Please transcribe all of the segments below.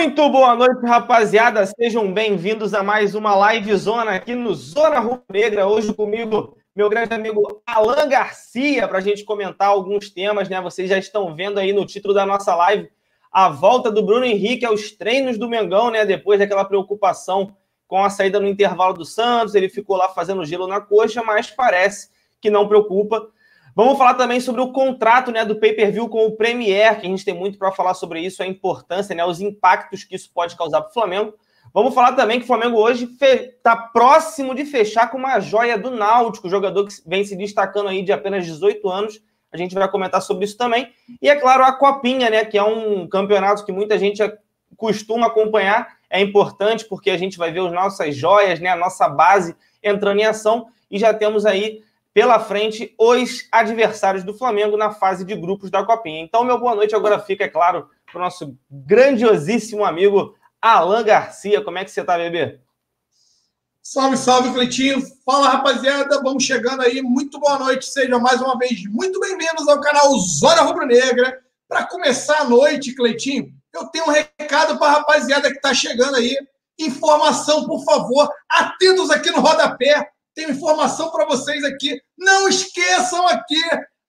Muito boa noite, rapaziada. Sejam bem-vindos a mais uma live zona aqui no Zona Rubro Negra. Hoje comigo, meu grande amigo Alan Garcia, para a gente comentar alguns temas, né? Vocês já estão vendo aí no título da nossa live a volta do Bruno Henrique aos treinos do Mengão, né? Depois daquela preocupação com a saída no intervalo do Santos, ele ficou lá fazendo gelo na coxa, mas parece que não preocupa. Vamos falar também sobre o contrato né, do pay-per-view com o Premier, que a gente tem muito para falar sobre isso, a importância, né, os impactos que isso pode causar para o Flamengo. Vamos falar também que o Flamengo hoje está próximo de fechar com uma joia do Náutico, jogador que vem se destacando aí de apenas 18 anos. A gente vai comentar sobre isso também. E é claro, a Copinha, né, que é um campeonato que muita gente costuma acompanhar. É importante porque a gente vai ver as nossas joias, né, a nossa base entrando em ação. E já temos aí pela frente os adversários do Flamengo na fase de grupos da Copinha. Então, meu boa noite agora fica, é claro, para o nosso grandiosíssimo amigo Alan Garcia. Como é que você está, bebê? Salve, salve, Cleitinho. Fala, rapaziada. Vamos chegando aí. Muito boa noite. Sejam mais uma vez muito bem-vindos ao canal Zona Rubro Negra. Para começar a noite, Cleitinho, eu tenho um recado para a rapaziada que está chegando aí. Informação, por favor. Atentos aqui no rodapé tenho informação para vocês aqui. Não esqueçam aqui,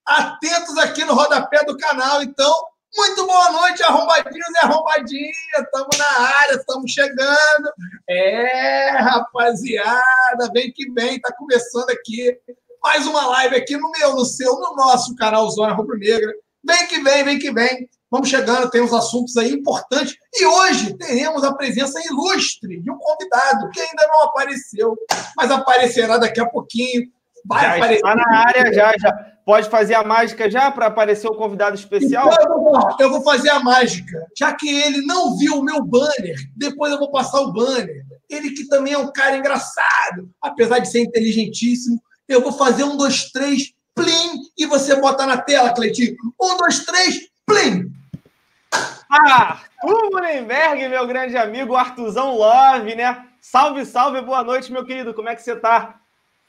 atentos aqui no rodapé do canal. Então, muito boa noite, arrombadinhos e arrombadinhas. Estamos na área, estamos chegando. É, rapaziada, vem que vem, está começando aqui mais uma live aqui no meu, no seu, no nosso canal Zona Rubro Negra. Vem que vem, vem que vem. Vamos chegando, temos assuntos aí importantes. E hoje teremos a presença ilustre de um convidado que ainda não apareceu, mas aparecerá daqui a pouquinho. Vai já aparecer. Está na área, já, já. Pode fazer a mágica já para aparecer o convidado especial? Então, eu vou fazer a mágica. Já que ele não viu o meu banner, depois eu vou passar o banner. Ele que também é um cara engraçado, apesar de ser inteligentíssimo. Eu vou fazer um, dois, três, plim, e você bota na tela, Cleitinho. Um, dois, três, plim. Arthur Mullenberg, meu grande amigo, Artuzão Love, né? Salve, salve, boa noite, meu querido, como é que você tá?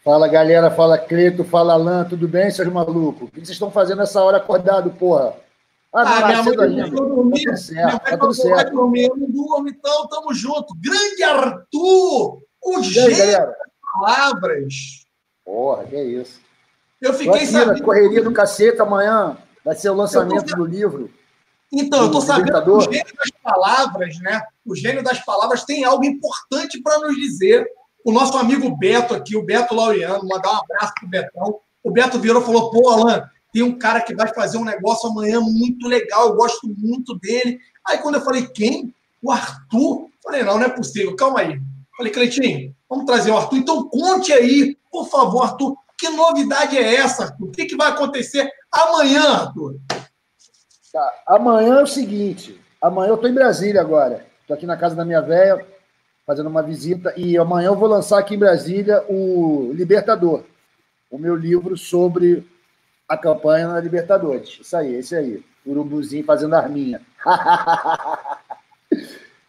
Fala, galera, fala Cleto, fala Alain, tudo bem, seus malucos? O que vocês estão fazendo nessa hora acordado, porra? Ah, não, ah, minha mãe ainda. Tá tudo certo, tá tudo certo. Dormir, eu não durmo, então tamo junto. Grande Arthur, o das palavras. Porra, que é isso. Eu fiquei sabendo. correria do cacete, amanhã vai ser o lançamento do livro. Então, eu estou sabendo que o gênio das palavras, né? O gênio das palavras tem algo importante para nos dizer. O nosso amigo Beto aqui, o Beto Laureano, mandar um abraço pro Betão. O Beto virou e falou: pô, Alan, tem um cara que vai fazer um negócio amanhã muito legal, eu gosto muito dele. Aí quando eu falei, quem? O Arthur. Falei, não, não é possível, calma aí. Falei, Cleitinho, vamos trazer o Arthur. Então conte aí, por favor, Arthur, que novidade é essa, Arthur? O que, que vai acontecer amanhã, Arthur? Tá. Amanhã é o seguinte. Amanhã eu estou em Brasília agora. Estou aqui na casa da minha velha, fazendo uma visita. E amanhã eu vou lançar aqui em Brasília o Libertador. O meu livro sobre a campanha na Libertadores. Isso aí, esse aí. Urubuzinho fazendo arminha.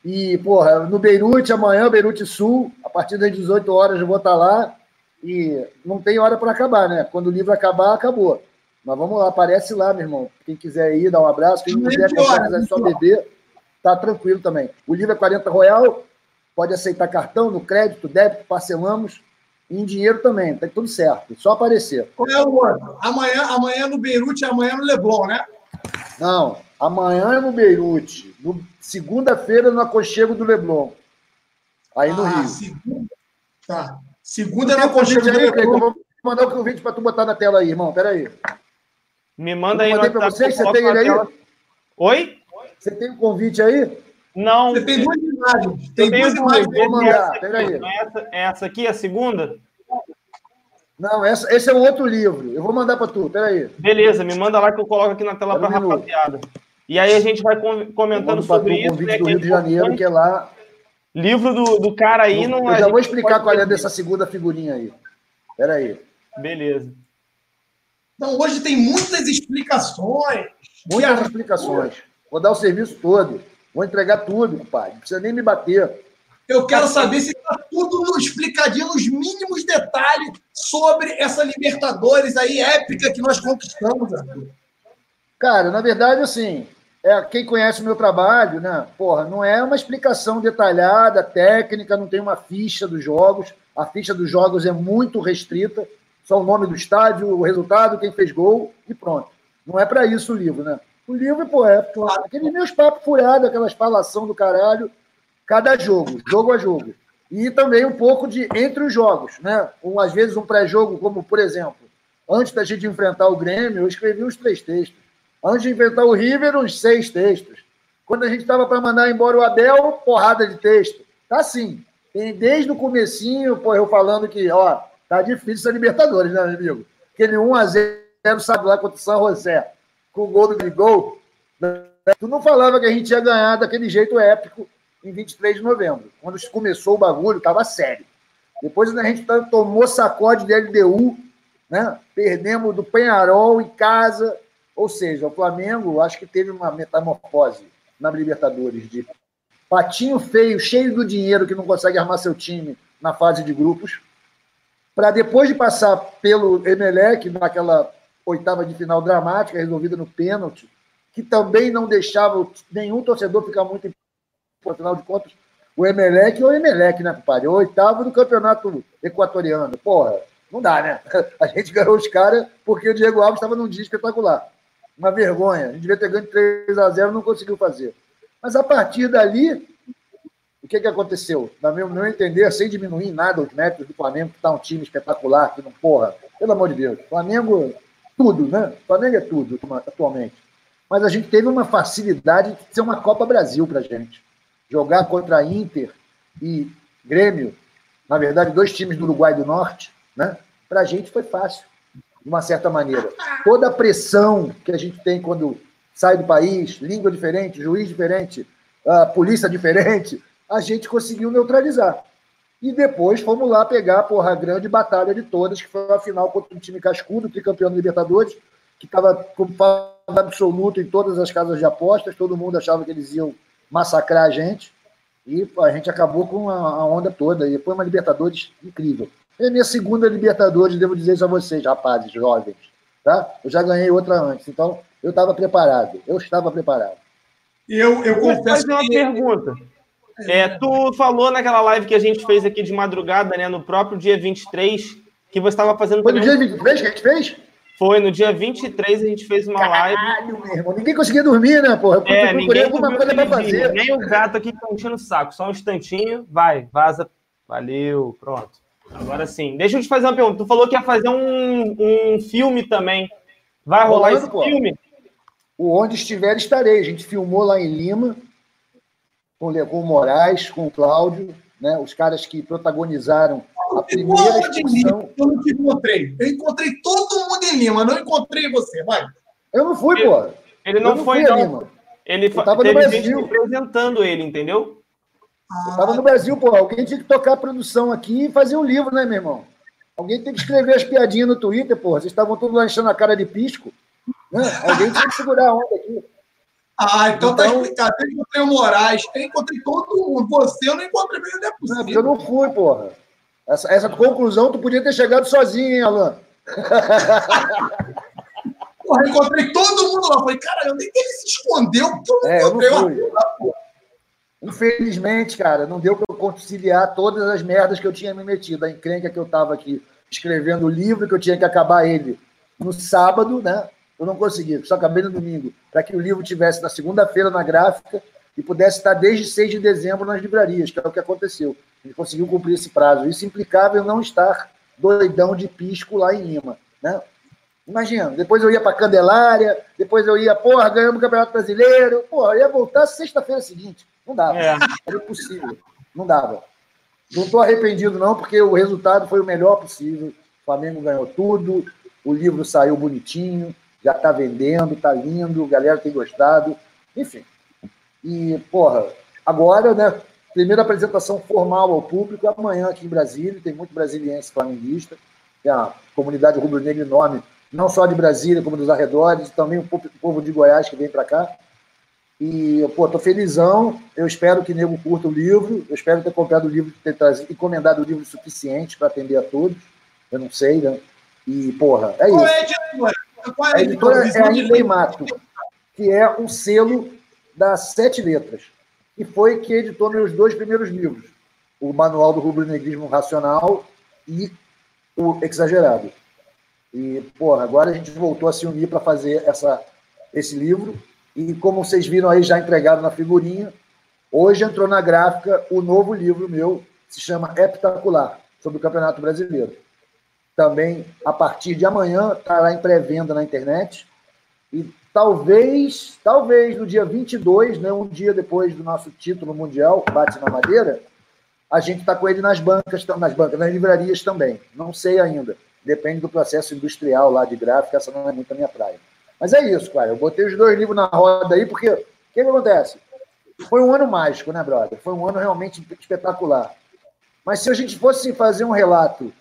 e, porra, no Beirute, amanhã, Beirute Sul, a partir das 18 horas eu vou estar lá. E não tem hora para acabar, né? Quando o livro acabar, acabou. Mas vamos lá, aparece lá, meu irmão. Quem quiser ir, dá um abraço. Quem quiser comprar, quiser só beber, tá tranquilo também. O livro é 40 Royal, pode aceitar cartão, no crédito, débito, parcelamos. Em dinheiro também, tá tudo certo. Só aparecer. Qual é o outro? Amanhã, amanhã no Beirute e amanhã no Leblon, né? Não, amanhã é no Beirute. No, Segunda-feira no aconchego do Leblon. Aí no ah, Rio. Segunda. Tá. Segunda é no aconchego do Leblon. Vou mandar o convite para tu botar na tela aí, irmão. Peraí. aí. Me manda aí. Mandei para você, você tem ele aí? Oi? Você tem o um convite aí? Não. Você tem duas imagens. Tem duas imagens. Vou mandar. Peraí. Essa, essa aqui, a segunda? Não, essa, esse é um outro livro. Eu vou mandar para tu, peraí. Beleza, me manda lá que eu coloco aqui na tela para rapaziada. E aí a gente vai comentando sobre isso. Né, do Rio de Janeiro, que é lá. Livro do, do cara aí. não, eu já vou explicar qual é dessa segunda figurinha aí. Peraí. Beleza. Então, hoje tem muitas explicações. Muitas explicações. Vou dar o serviço todo. Vou entregar tudo, pai. Não precisa nem me bater. Eu quero saber se está tudo explicadinho nos mínimos detalhes sobre essa Libertadores aí épica que nós conquistamos, Arthur. Cara, na verdade, assim, é, quem conhece o meu trabalho, né? Porra, não é uma explicação detalhada, técnica, não tem uma ficha dos jogos. A ficha dos jogos é muito restrita, só o nome do estádio, o resultado, quem fez gol e pronto. Não é para isso o livro, né? O livro, pô, é aqueles meus papos furados, aquelas falação do caralho, cada jogo, jogo a jogo. E também um pouco de entre os jogos, né? Um, às vezes um pré-jogo, como por exemplo, antes da gente enfrentar o Grêmio, eu escrevi uns três textos. Antes de enfrentar o River, uns seis textos. Quando a gente estava para mandar embora o Abel, porrada de texto. Tá assim. Tem desde o comecinho, pô, eu falando que, ó, tá difícil essa Libertadores, né, amigo? Aquele 1x0, sabe lá, contra o São José com o gol do Grigol, né? tu não falava que a gente ia ganhar daquele jeito épico em 23 de novembro. Quando começou o bagulho, estava sério. Depois a gente tomou sacode de LDU, né? perdemos do Penharol em casa. Ou seja, o Flamengo acho que teve uma metamorfose na Libertadores de patinho feio, cheio do dinheiro que não consegue armar seu time na fase de grupos, para depois de passar pelo Emelec naquela oitava de final dramática, resolvida no pênalti, que também não deixava nenhum torcedor ficar muito por final de contas, o Emelec ou o Emelec, né, compadre? O oitavo do campeonato equatoriano. Porra, não dá, né? A gente ganhou os caras porque o Diego Alves estava num dia espetacular. Uma vergonha. A gente devia ter ganho 3 a 0 não conseguiu fazer. Mas a partir dali, o que, que aconteceu? Na meu, meu entender, sem diminuir nada os méritos do Flamengo, que está um time espetacular, que não, porra, pelo amor de Deus. Flamengo tudo, né? Flamengo é tudo atualmente. Mas a gente teve uma facilidade de ser uma Copa Brasil para gente. Jogar contra Inter e Grêmio, na verdade, dois times do Uruguai do Norte, né? Para a gente foi fácil, de uma certa maneira. Toda a pressão que a gente tem quando sai do país, língua diferente, juiz diferente, uh, polícia diferente, a gente conseguiu neutralizar. E depois fomos lá pegar porra, a grande batalha de todas, que foi a final contra um time cascudo, tricampeão da Libertadores, que estava com absoluto em todas as casas de apostas, todo mundo achava que eles iam massacrar a gente. E a gente acabou com a, onda toda. E foi uma Libertadores incrível. É a minha segunda Libertadores, devo dizer isso a vocês, rapazes, jovens. Tá? Eu já ganhei outra antes, então eu estava preparado. Eu estava preparado. Eu, eu confesso uma que... pergunta. É, tu falou naquela live que a gente fez aqui de madrugada, né? No próprio dia 23, que você estava fazendo. Foi no dia 23 que a gente fez? Foi, no dia 23 a gente fez uma Caralho, live. Meu irmão. Ninguém conseguia dormir, né, porra? Eu é, procurei alguma coisa pra fazer. Nem o gato aqui tá enchendo o saco. Só um instantinho, vai, vaza. Valeu, pronto. Agora sim. Deixa eu te fazer uma pergunta. Tu falou que ia fazer um, um filme também. Vai rolar esse pô. filme? O Onde Estiver Estarei. A gente filmou lá em Lima com o Moraes, com o Cláudio, né, os caras que protagonizaram a primeira exposição. Eu não te encontrei. Eu encontrei todo mundo em Lima, não encontrei você, vai. Eu não fui, pô. Ele não, não foi, não. Lima. Ele estava no Brasil. apresentando ele, entendeu? Ah. Eu estava no Brasil, pô. Alguém tinha que tocar a produção aqui e fazer um livro, né, meu irmão? Alguém tem que escrever as piadinhas no Twitter, pô. Vocês estavam todos lanchando a cara de pisco. Né? Alguém tinha que segurar a onda aqui. Ah, então, tá então tá explicado. Eu encontrei o Moraes, eu encontrei todo mundo. Você eu não encontrei mesmo, não é possível. Eu não fui, porra. Essa, essa conclusão tu podia ter chegado sozinho, hein, Alan? porra, eu encontrei todo mundo lá. Falei, cara, eu nem que ele se escondeu, porque eu não é, encontrei eu não fui. lá, Infelizmente, cara, não deu para eu conciliar todas as merdas que eu tinha me metido. A encrenca que eu estava aqui escrevendo o livro, que eu tinha que acabar ele no sábado, né? Eu não consegui, só acabei no domingo, para que o livro tivesse na segunda-feira na gráfica e pudesse estar desde 6 de dezembro nas livrarias, que é o que aconteceu. Ele conseguiu cumprir esse prazo. Isso implicava eu não estar doidão de pisco lá em Lima. Né? Imagina, depois eu ia para Candelária, depois eu ia, porra, ganhamos o Campeonato Brasileiro, porra, eu ia voltar sexta-feira seguinte. Não dava. É. Era impossível. Não dava. Não estou arrependido, não, porque o resultado foi o melhor possível. O Flamengo ganhou tudo, o livro saiu bonitinho, já está vendendo, está lindo, a galera tem gostado, enfim. E, porra, agora, né? Primeira apresentação formal ao público amanhã aqui em Brasília, tem muito brasiliense flamenguista, tem a comunidade rubro-negra enorme, não só de Brasília, como dos arredores, e também o povo de Goiás que vem para cá. E, pô, tô felizão. Eu espero que nego curta o livro. Eu espero ter comprado o livro, ter trazido, encomendado o livro suficiente para atender a todos. Eu não sei, né? E, porra, é isso. Qual é, a editora? É a? É a Itley Mato. que é um selo das sete letras, e foi que editou meus dois primeiros livros, o Manual do Rubro-Negrismo Racional e o Exagerado. E, porra, agora a gente voltou a se unir para fazer essa, esse livro, e como vocês viram aí já entregado na figurinha, hoje entrou na gráfica o novo livro meu, se chama Heptacular, sobre o Campeonato Brasileiro. Também, a partir de amanhã, estará em pré-venda na internet. E talvez, talvez no dia 22, né, um dia depois do nosso título mundial, Bate na Madeira, a gente está com ele nas bancas, nas bancas, nas livrarias também. Não sei ainda. Depende do processo industrial lá de gráfica, essa não é muito a minha praia. Mas é isso, cara. Eu botei os dois livros na roda aí, porque o que, que acontece? Foi um ano mágico, né, brother? Foi um ano realmente espetacular. Mas se a gente fosse fazer um relato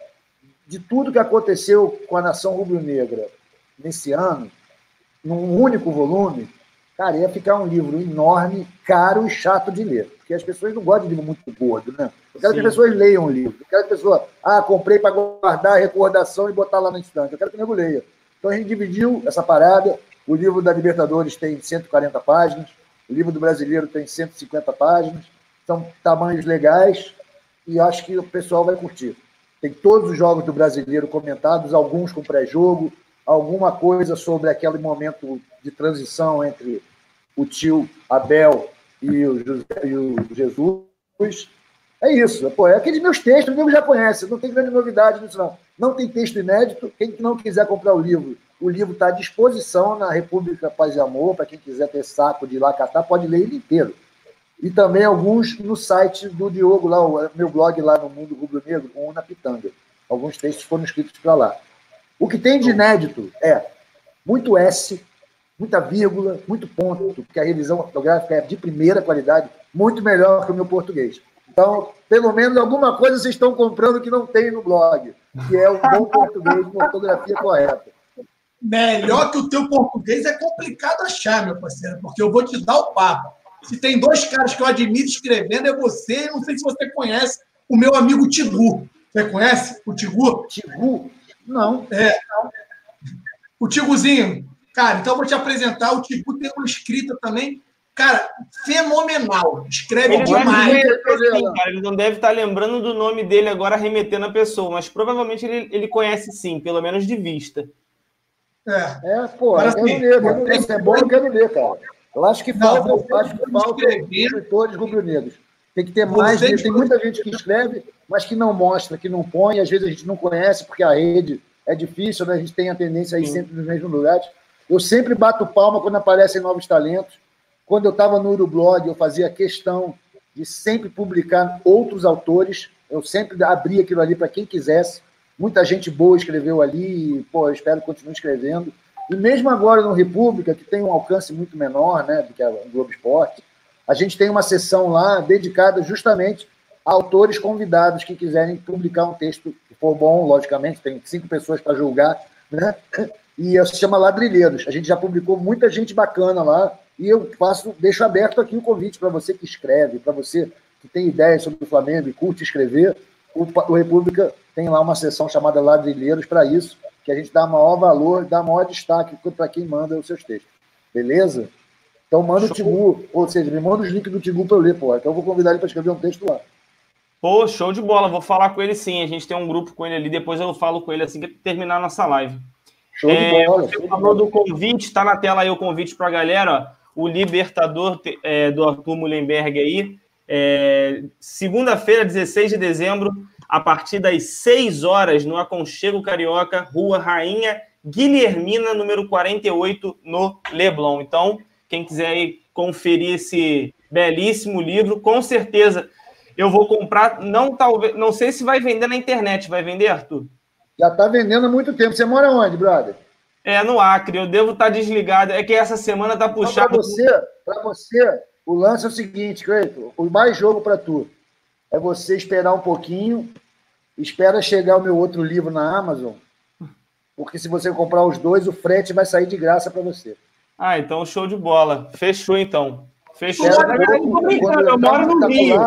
de tudo que aconteceu com a nação rubro-negra nesse ano, num único volume, cara, ia ficar um livro enorme, caro e chato de ler. Porque as pessoas não gostam de livro muito gordo, né? Eu quero Sim. que as pessoas leiam o livro. Eu quero que a pessoa, ah, comprei para guardar a recordação e botar lá na estante. Eu quero que o nego leia. Então a gente dividiu essa parada. O livro da Libertadores tem 140 páginas, o livro do Brasileiro tem 150 páginas. São tamanhos legais e acho que o pessoal vai curtir. Tem todos os jogos do brasileiro comentados, alguns com pré-jogo, alguma coisa sobre aquele momento de transição entre o tio Abel e o, José, e o Jesus. É isso. Pô, é aqueles meus textos, o nego já conhece, não tem grande novidade nisso, não. Não tem texto inédito. Quem não quiser comprar o livro, o livro está à disposição na República Paz e Amor, para quem quiser ter saco de ir lá catar, pode ler ele inteiro e também alguns no site do Diogo, lá, o meu blog lá no Mundo Rubro Negro, com Una Pitanga. Alguns textos foram escritos para lá. O que tem de inédito é muito S, muita vírgula, muito ponto, porque a revisão ortográfica é de primeira qualidade, muito melhor que o meu português. Então, pelo menos alguma coisa vocês estão comprando que não tem no blog, que é um bom português com ortografia correta. Melhor que o teu português é complicado achar, meu parceiro, porque eu vou te dar o papo. Se tem dois caras que eu admiro escrevendo, é você. Não sei se você conhece o meu amigo Tigu. Você conhece o Tigu? Tigu? Não. É. O Tiguzinho. Cara, então eu vou te apresentar. O Tigu tem uma escrita também, cara, fenomenal. Escreve ele demais. Assim, cara, ele não deve estar lembrando do nome dele agora, remetendo a pessoa, mas provavelmente ele, ele conhece sim, pelo menos de vista. É, é pô, eu quero ler, eu quero ler. É bom, eu quero ler, cara. Eu acho que falta, não, eu acho que falta escritores rubro-negros. Tem que ter mais. Tem muita gente que escreve, mas que não mostra, que não põe. Às vezes a gente não conhece, porque a rede é difícil, né? a gente tem a tendência a ir sempre nos mesmos lugares. Eu sempre bato palma quando aparecem novos talentos. Quando eu estava no Urublog, eu fazia questão de sempre publicar outros autores. Eu sempre abria aquilo ali para quem quisesse. Muita gente boa escreveu ali, e, pô, eu espero que continue escrevendo. E mesmo agora no República, que tem um alcance muito menor né, do que a Globo Esporte, a gente tem uma sessão lá dedicada justamente a autores convidados que quiserem publicar um texto que for bom, logicamente, tem cinco pessoas para julgar, né? E se chama Ladrilheiros. A gente já publicou muita gente bacana lá, e eu faço, deixo aberto aqui o um convite para você que escreve, para você que tem ideias sobre o Flamengo e curte escrever. O, o República tem lá uma sessão chamada Ladrilheiros para isso que a gente dá maior valor, dá maior destaque para quem manda os seus textos. Beleza? Então manda Show. o Tigu, ou seja, me manda os links do Tigu para eu ler, pô. Então eu vou convidar ele para escrever um texto lá. Pô, show de bola. Vou falar com ele sim. A gente tem um grupo com ele ali. Depois eu falo com ele assim que terminar a nossa live. Show é, de bola. Você falou do convite, está na tela aí o convite para a galera. O Libertador é, do Arthur Mullenberg aí. É, Segunda-feira, 16 de dezembro, a partir das 6 horas, no Aconchego Carioca, Rua Rainha Guilhermina, número 48, no Leblon. Então, quem quiser conferir esse belíssimo livro, com certeza eu vou comprar. Não talvez, não sei se vai vender na internet. Vai vender, Arthur? Já está vendendo há muito tempo. Você mora onde, brother? É, no Acre. Eu devo estar tá desligado. É que essa semana está puxado. Para você, para você, o lance é o seguinte, Cleiton. O mais jogo para tu é você esperar um pouquinho Espera chegar o meu outro livro na Amazon, porque se você comprar os dois, o frete vai sair de graça para você. Ah, então show de bola. Fechou então. Fechou. eu moro no Rio.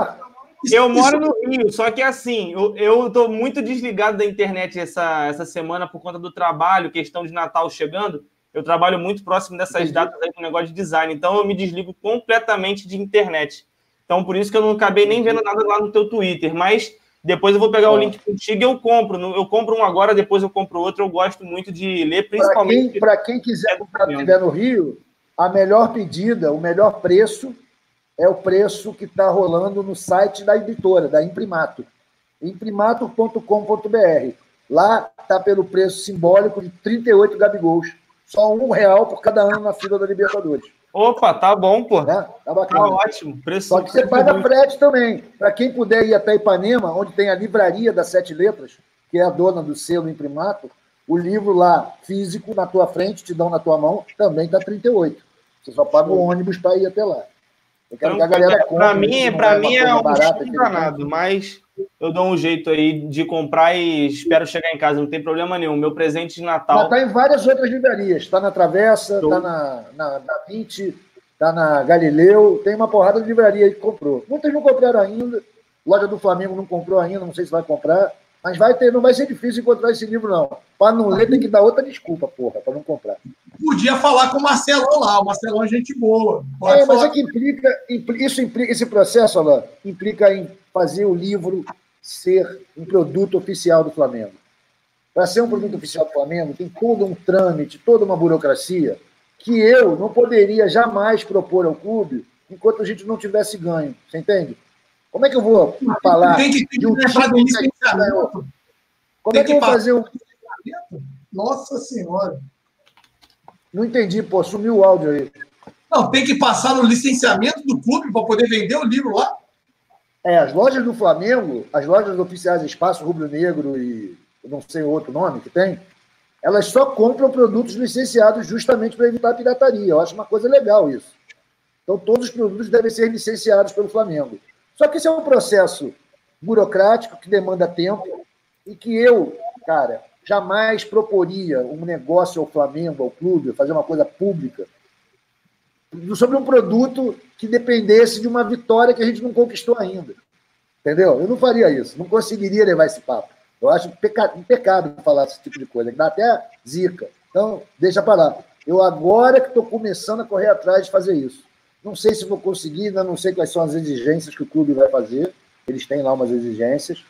Eu moro no Rio, só que assim, eu estou muito desligado da internet essa, essa semana por conta do trabalho, questão de Natal chegando. eu trabalho muito próximo dessas Entendi. datas aí com o negócio de design, então eu me desligo completamente de internet. Então, por isso que eu não acabei nem vendo nada lá no teu Twitter, mas depois eu vou pegar o link contigo e eu compro. Eu compro um agora, depois eu compro outro. Eu gosto muito de ler, principalmente. Para quem, quem, quiser comprar estiver no Rio, a melhor pedida, o melhor preço é o preço que está rolando no site da editora, da Imprimato. imprimato.com.br. Lá está pelo preço simbólico de 38 gabigols. Só um real por cada ano na fila da Libertadores. Opa, tá bom, pô. Né? Tá bacana. Tá ótimo. Preço Só que você paga muito. frete também. Para quem puder ir até Ipanema, onde tem a livraria das Sete Letras, que é a dona do selo Imprimato, o livro lá, físico, na tua frente, te dão na tua mão, também tá 38. Você só paga o ônibus para ir até lá. Eu quero então, que a galera compre. Para mim, pra mim é um danado, mas eu dou um jeito aí de comprar e espero chegar em casa, não tem problema nenhum. Meu presente de Natal. Está em várias outras livrarias. Está na Travessa, está na, na, na 20, está na Galileu. Tem uma porrada de livraria aí que comprou. Muitas não compraram ainda. Loja do Flamengo não comprou ainda, não sei se vai comprar. Mas vai ter, não vai ser difícil encontrar esse livro, não. Para não ler, tem que dar outra desculpa, porra, para não comprar. Podia falar com o Marcelão lá, o Marcelão é gente boa. É, mas é que implica, isso implica, esse processo, Alain, implica em fazer o livro ser um produto oficial do Flamengo. Para ser um produto oficial do Flamengo, tem todo um trâmite, toda uma burocracia que eu não poderia jamais propor ao clube enquanto a gente não tivesse ganho. Você entende? Como é que eu vou falar tem que, tem de um time que Como é que eu vou fazer um. Nossa Senhora! Não entendi, pô, sumiu o áudio aí. Não, tem que passar no licenciamento do clube para poder vender o livro lá? É, as lojas do Flamengo, as lojas oficiais Espaço Rubro Negro e não sei o outro nome que tem, elas só compram produtos licenciados justamente para evitar a pirataria. Eu acho uma coisa legal isso. Então, todos os produtos devem ser licenciados pelo Flamengo. Só que esse é um processo burocrático que demanda tempo e que eu, cara, jamais proporia um negócio ao Flamengo, ao clube, fazer uma coisa pública sobre um produto que dependesse de uma vitória que a gente não conquistou ainda. Entendeu? Eu não faria isso, não conseguiria levar esse papo. Eu acho um pecado falar esse tipo de coisa, que dá até zica. Então, deixa para lá. Eu agora que estou começando a correr atrás de fazer isso. Não sei se vou conseguir, ainda não sei quais são as exigências que o clube vai fazer. Eles têm lá umas exigências.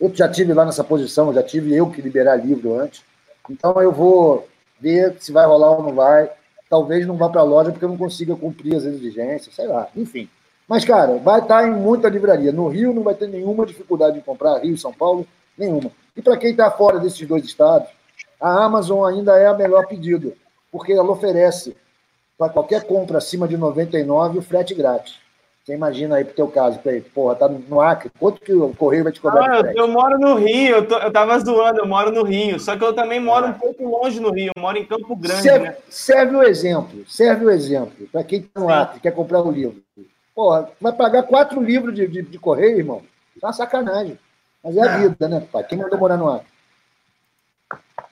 Eu já tive lá nessa posição, já tive eu que liberar livro antes. Então eu vou ver se vai rolar ou não vai talvez não vá para a loja porque eu não consiga cumprir as exigências, sei lá, enfim. Mas, cara, vai estar em muita livraria. No Rio não vai ter nenhuma dificuldade em comprar, Rio e São Paulo, nenhuma. E para quem está fora desses dois estados, a Amazon ainda é a melhor pedida, porque ela oferece para qualquer compra acima de 99 o frete grátis. Você imagina aí pro teu caso, pra porra, tá no Acre, quanto que o Correio vai te cobrar? Ah, eu, eu, moro no Rio, eu, tô, eu tava zoando, eu moro no Rio, só que eu também moro um pouco longe no Rio, eu moro em Campo Grande, serve, né? Serve o exemplo, serve o exemplo, para quem tá no Sim. Acre, quer comprar um livro. Porra, vai pagar quatro livros de, de, de Correio, irmão? Isso é uma sacanagem. Mas é a é. vida, né, pai? Quem mandou morar no Acre?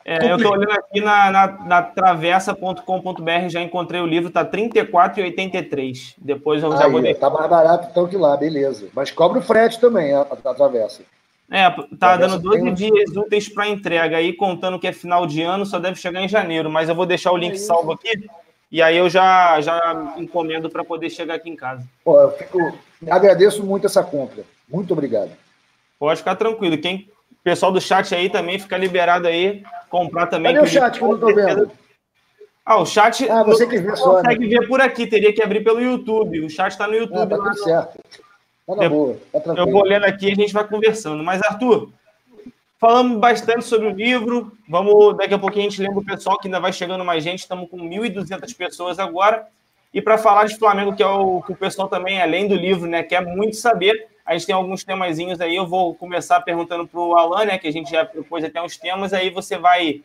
É, eu estou olhando aqui na, na, na travessa.com.br, já encontrei o livro, tá R$ 34,83. Depois eu já vou deixar. Tá mais barato então que lá, beleza. Mas cobra o frete também, a, a, travessa. É, tá dando 12 dias úteis para entrega aí, contando que é final de ano, só deve chegar em janeiro, mas eu vou deixar o link é salvo aqui e aí eu já, já encomendo para poder chegar aqui em casa. Pô, eu fico, agradeço muito essa compra. Muito obrigado. Pode ficar tranquilo. Quem pessoal do chat aí também fica liberado aí comprar também. Cadê o chat que eu não tô vendo? Ah, o chat. Ah, você que vê só. Né? consegue né? ver por aqui, teria que abrir pelo YouTube. O chat está no YouTube. Ah, tá tudo certo. Tá na boa, tá eu vou lendo aqui e a gente vai conversando. Mas, Arthur, falamos bastante sobre o livro. Vamos, daqui a pouquinho a gente lembra o pessoal que ainda vai chegando mais gente. Estamos com 1.200 pessoas agora. E para falar de Flamengo, que é o que o pessoal também, além do livro, né, quer muito saber, a gente tem alguns temazinhos aí. Eu vou começar perguntando para o Alan, né? Que a gente já propôs até uns temas, aí você vai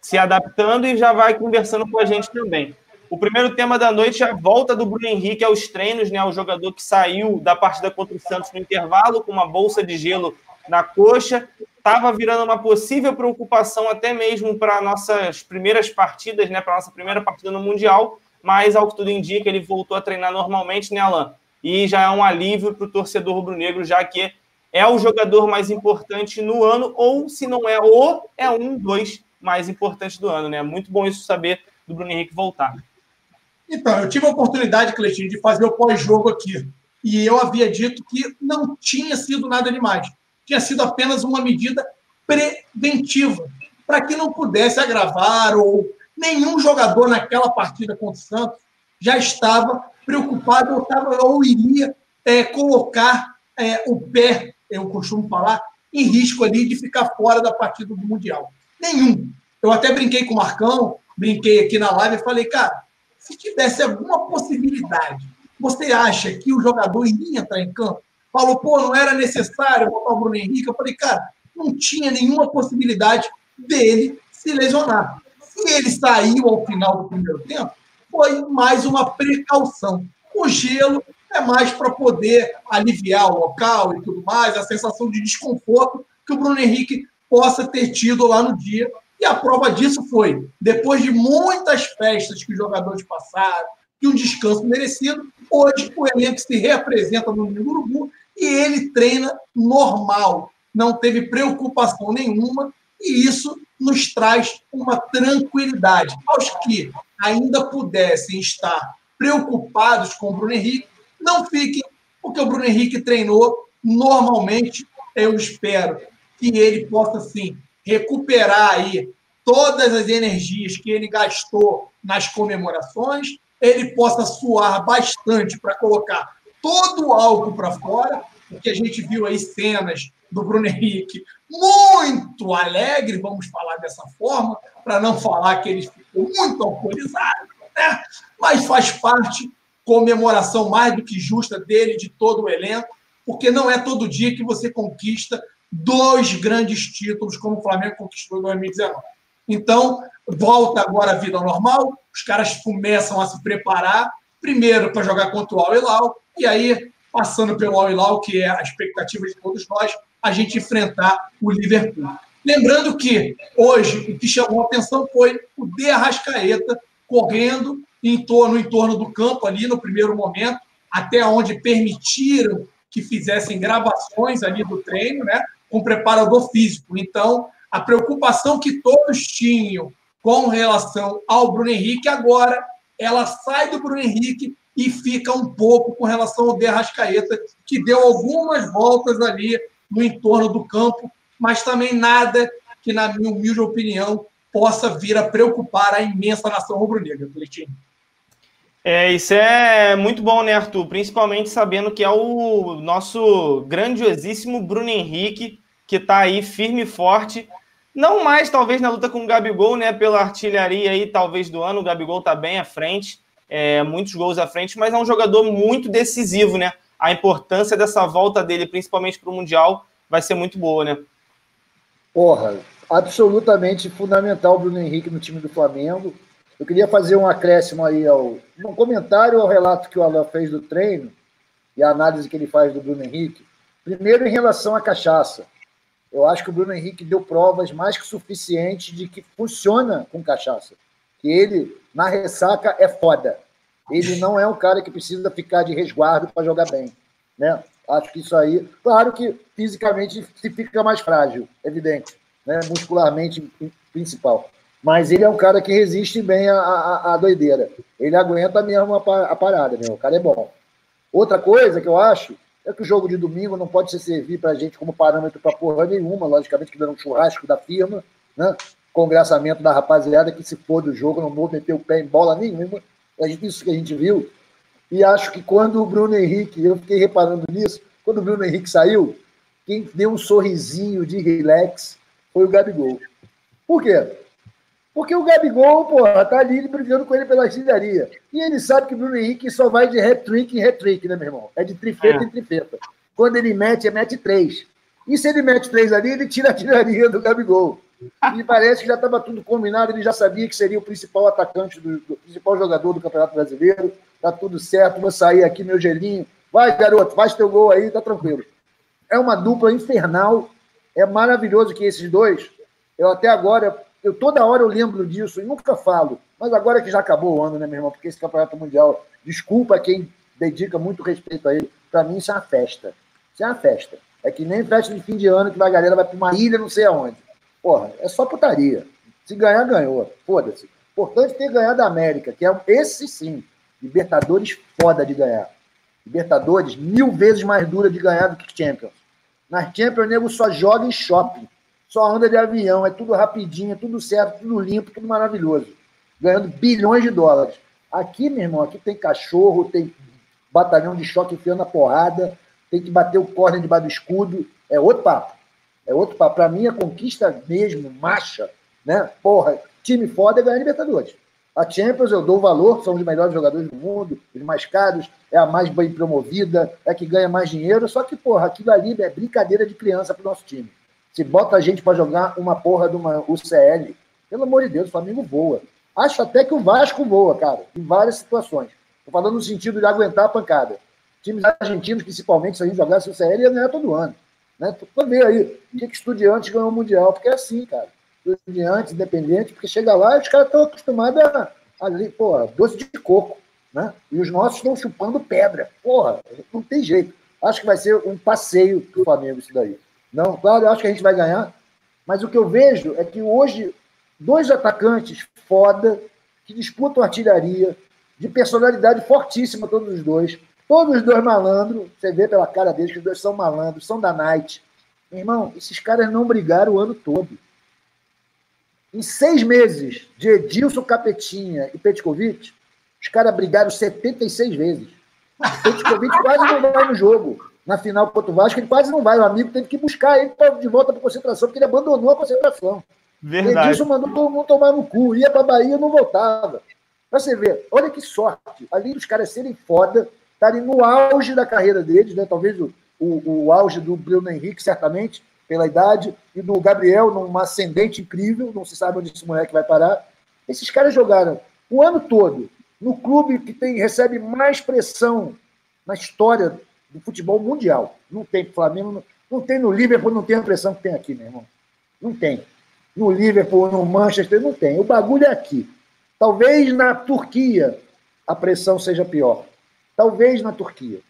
se adaptando e já vai conversando com a gente também. O primeiro tema da noite é a volta do Bruno Henrique aos treinos, né? O jogador que saiu da partida contra o Santos no intervalo com uma bolsa de gelo na coxa. Estava virando uma possível preocupação até mesmo para nossas primeiras partidas, né? Para nossa primeira partida no Mundial. Mas, ao que tudo indica, ele voltou a treinar normalmente, né, Alan? E já é um alívio para o torcedor rubro-negro, já que é o jogador mais importante no ano, ou se não é o, é um, dois mais importante do ano, né? Muito bom isso saber do Bruno Henrique voltar. Então, eu tive a oportunidade, Cleitinho, de fazer o pós-jogo aqui. E eu havia dito que não tinha sido nada demais. Tinha sido apenas uma medida preventiva, para que não pudesse agravar ou nenhum jogador naquela partida contra o Santos já estava preocupado ou, estava, ou iria é, colocar é, o pé, eu costumo falar, em risco ali de ficar fora da partida do Mundial. Nenhum. Eu até brinquei com o Marcão, brinquei aqui na live e falei, cara, se tivesse alguma possibilidade, você acha que o jogador iria entrar em campo? Falou, pô, não era necessário botar o Bruno Henrique. Eu falei, cara, não tinha nenhuma possibilidade dele se lesionar. Se ele saiu ao final do primeiro tempo, foi mais uma precaução. O gelo é mais para poder aliviar o local e tudo mais, a sensação de desconforto que o Bruno Henrique possa ter tido lá no dia. E a prova disso foi, depois de muitas festas que os jogadores passaram, e um descanso merecido, hoje o elenco se reapresenta no Urubu e ele treina normal, não teve preocupação nenhuma, e isso nos traz uma tranquilidade. Aos que ainda pudessem estar preocupados com o Bruno Henrique, não fiquem, porque o Bruno Henrique treinou normalmente. Eu espero que ele possa, sim, recuperar aí todas as energias que ele gastou nas comemorações, ele possa suar bastante para colocar todo o álcool para fora, porque a gente viu aí cenas do Bruno Henrique muito alegre, vamos falar dessa forma, para não falar que ele ficou muito alcoolizado, né? mas faz parte, comemoração mais do que justa dele, de todo o elenco, porque não é todo dia que você conquista dois grandes títulos, como o Flamengo conquistou em 2019. Então, volta agora a vida normal, os caras começam a se preparar, primeiro para jogar contra o Al Hilal, e aí, passando pelo Al Hilal, que é a expectativa de todos nós, a gente enfrentar o Liverpool. Lembrando que hoje o que chamou a atenção foi o De Arrascaeta correndo em torno, em torno do campo ali no primeiro momento, até onde permitiram que fizessem gravações ali do treino, né, com preparador físico. Então, a preocupação que todos tinham com relação ao Bruno Henrique, agora ela sai do Bruno Henrique e fica um pouco com relação ao De Arrascaeta, que deu algumas voltas ali no entorno do campo, mas também nada que, na minha humilde opinião, possa vir a preocupar a imensa nação rubro-negra, Cleitinho. É, isso é muito bom, né, Arthur? Principalmente sabendo que é o nosso grandiosíssimo Bruno Henrique, que está aí firme e forte. Não mais, talvez, na luta com o Gabigol, né? Pela artilharia aí, talvez, do ano. O Gabigol está bem à frente, é, muitos gols à frente, mas é um jogador muito decisivo, né? a importância dessa volta dele, principalmente para o Mundial, vai ser muito boa, né? Porra, absolutamente fundamental o Bruno Henrique no time do Flamengo. Eu queria fazer um acréscimo aí ao um comentário ao relato que o Alain fez do treino e a análise que ele faz do Bruno Henrique. Primeiro, em relação à cachaça. Eu acho que o Bruno Henrique deu provas mais que suficientes de que funciona com cachaça. Que ele, na ressaca, é foda. Ele não é um cara que precisa ficar de resguardo para jogar bem. Né? Acho que isso aí. Claro que fisicamente se fica mais frágil, evidente. Né? Muscularmente principal. Mas ele é um cara que resiste bem à, à, doideira. Ele aguenta mesmo a, a parada, né? O cara é bom. Outra coisa que eu acho é que o jogo de domingo não pode se servir para a gente como parâmetro para porra nenhuma, logicamente que dando um churrasco da firma, né? Congressamento da rapaziada que se for do jogo, não vou meter o pé em bola nenhuma, é isso que a gente viu. E acho que quando o Bruno Henrique, eu fiquei reparando nisso, quando o Bruno Henrique saiu, quem deu um sorrisinho de relax foi o Gabigol. Por quê? Porque o Gabigol, porra, tá ali brigando com ele pela artilharia. E ele sabe que o Bruno Henrique só vai de hat-trick em hat-trick, né, meu irmão? É de trifeta é. em trifeta. Quando ele mete, é mete três. E se ele mete três ali, ele tira a artilharia do Gabigol. E parece que já estava tudo combinado, ele já sabia que seria o principal atacante, do, do principal jogador do Campeonato Brasileiro. Tá tudo certo, vou sair aqui, meu gelinho. Vai, garoto, faz teu gol aí, tá tranquilo. É uma dupla infernal. É maravilhoso que esses dois, eu até agora, eu toda hora eu lembro disso e nunca falo. Mas agora que já acabou o ano, né, meu irmão? Porque esse Campeonato Mundial, desculpa quem dedica muito respeito a ele, para mim isso é uma festa. Isso é uma festa. É que nem festa de fim de ano que a galera vai para uma ilha não sei aonde. Porra, é só putaria. Se ganhar, ganhou. Foda-se. Importante ter ganhado a América, que é esse sim, Libertadores foda de ganhar. Libertadores mil vezes mais dura de ganhar do que Champions. Na Champions, o nego só joga em shopping, só anda de avião, é tudo rapidinho, é tudo certo, tudo limpo, tudo maravilhoso. Ganhando bilhões de dólares. Aqui, meu irmão, aqui tem cachorro, tem batalhão de choque enfiando a porrada, tem que bater o córner debaixo do escudo. É outro papo. É outro papo. Para mim, a conquista mesmo, marcha, né? Porra, time foda é ganhar Libertadores. A Champions eu dou valor, são os melhores jogadores do mundo, os mais caros, é a mais bem promovida, é que ganha mais dinheiro, só que, porra, aquilo ali é brincadeira de criança pro nosso time. Se bota a gente para jogar uma porra de uma UCL, pelo amor de Deus, o Flamengo voa. Acho até que o Vasco voa, cara, em várias situações. Estou falando no sentido de aguentar a pancada. Times argentinos, principalmente, se a gente jogasse o CL, ia ganhar todo ano. Né? Tu ver aí o que, que estudiantes ganham o Mundial, porque é assim, cara. Estudiantes, independente, porque chega lá os caras estão acostumados a, ali, pô, doce de coco. Né? E os nossos estão chupando pedra. Porra, não tem jeito. Acho que vai ser um passeio do Flamengo isso daí. Não, claro, eu acho que a gente vai ganhar, mas o que eu vejo é que hoje dois atacantes foda que disputam artilharia, de personalidade fortíssima, todos os dois. Todos os dois malandros, você vê pela cara deles que os dois são malandros, são da night. Meu irmão, esses caras não brigaram o ano todo. Em seis meses de Edilson Capetinha e Petkovic, os caras brigaram 76 vezes. Petkovic quase não vai no jogo. Na final contra o Vasco, ele quase não vai. O amigo teve que buscar ele de volta para a concentração, porque ele abandonou a concentração. Verdade. Edilson mandou todo mundo tomar no cu. Ia para a Bahia e não voltava. Pra você ver, olha que sorte. Além dos caras serem foda, estarem no auge da carreira deles, né? Talvez o, o, o auge do Bruno Henrique, certamente, pela idade, e do Gabriel, numa ascendente incrível, não se sabe onde esse moleque vai parar. Esses caras jogaram o ano todo no clube que tem, recebe mais pressão na história do futebol mundial. Não tem Flamengo, não, não tem no Liverpool, não tem a pressão que tem aqui, meu irmão. Não tem no Liverpool, no Manchester, não tem. O bagulho é aqui. Talvez na Turquia a pressão seja pior. Talvez na Turquia.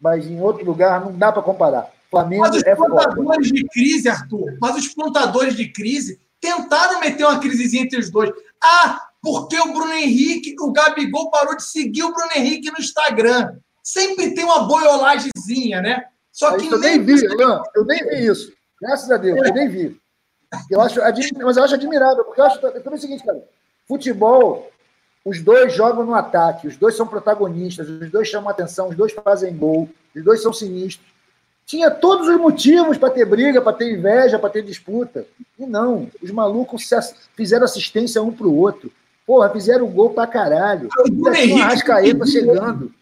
Mas em outro lugar não dá para comparar. Flamengo mas os é plantadores de crise, Arthur, mas os plantadores de crise tentaram meter uma crisezinha entre os dois. Ah, porque o Bruno Henrique, o Gabigol parou de seguir o Bruno Henrique no Instagram. Sempre tem uma boiolagemzinha, né? Só que eu nem vi, eu nem vi isso. Graças a Deus, eu nem vi. Eu acho, mas eu acho admirável, porque eu acho também é o seguinte, cara. Futebol, os dois jogam no ataque, os dois são protagonistas, os dois chamam atenção, os dois fazem gol, os dois são sinistros. Tinha todos os motivos para ter briga, para ter inveja, para ter disputa. E não, os malucos fizeram assistência um para o outro. Porra, fizeram gol para caralho. O Bruno Henrique chegando.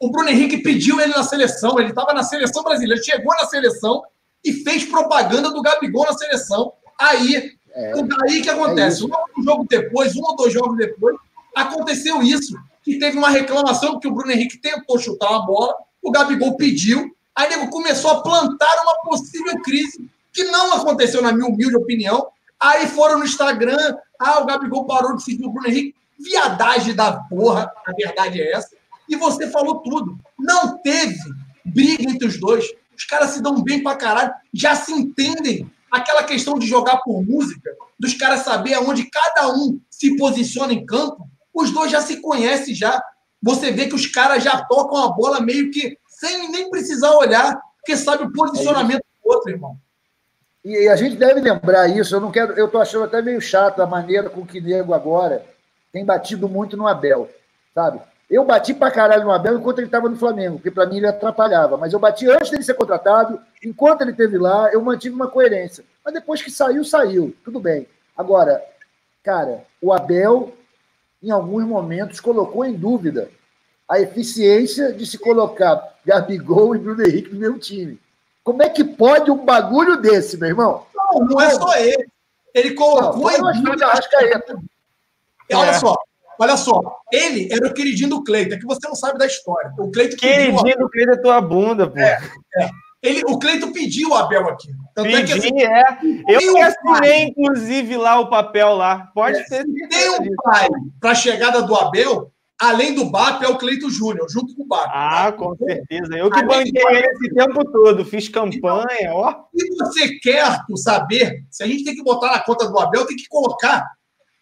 O Bruno Henrique pediu ele na seleção, ele estava na seleção brasileira, chegou na seleção e fez propaganda do Gabigol na seleção. Aí, é, aí que acontece? É um jogo depois, um ou dois jogos depois, aconteceu isso. Que teve uma reclamação que o Bruno Henrique tentou chutar uma bola, o Gabigol pediu, aí nego começou a plantar uma possível crise, que não aconteceu, na minha humilde opinião. Aí foram no Instagram, ah, o Gabigol parou de seguir o Bruno Henrique. Viadagem da porra, a verdade é essa. E você falou tudo. Não teve briga entre os dois. Os caras se dão bem pra caralho, já se entendem aquela questão de jogar por música, dos caras saber aonde cada um se posiciona em campo, os dois já se conhecem já. Você vê que os caras já tocam a bola meio que sem nem precisar olhar, porque sabe o posicionamento é do outro, irmão. E a gente deve lembrar isso. Eu não quero, eu tô achando até meio chato a maneira com que nego agora tem batido muito no Abel, sabe? Eu bati pra caralho no Abel enquanto ele estava no Flamengo, porque para mim ele atrapalhava. Mas eu bati antes dele ser contratado, enquanto ele esteve lá, eu mantive uma coerência. Mas depois que saiu, saiu. Tudo bem. Agora, cara, o Abel, em alguns momentos, colocou em dúvida a eficiência de se colocar Gabigol e Bruno Henrique no mesmo time. Como é que pode um bagulho desse, meu irmão? Não, não é só ele. Ele colocou não, em dúvida. Olha é. só, Olha só, ele era o queridinho do Cleiton, é que você não sabe da história. O Cleiton queridinho pediu... do Cleiton é tua bunda, pô. É, é. Ele, o Cleiton pediu o Abel aqui. Tanto Pedi, é, assim, é. Eu que assinei, inclusive, lá o papel lá. Pode é, ter. Tem um pai para a chegada do Abel, além do BAP, é o Cleito Júnior, junto com o BAP. Ah, com certeza. Eu que banquei ele esse tempo todo, fiz campanha, ó. Se você quer saber, se a gente tem que botar na conta do Abel, tem que colocar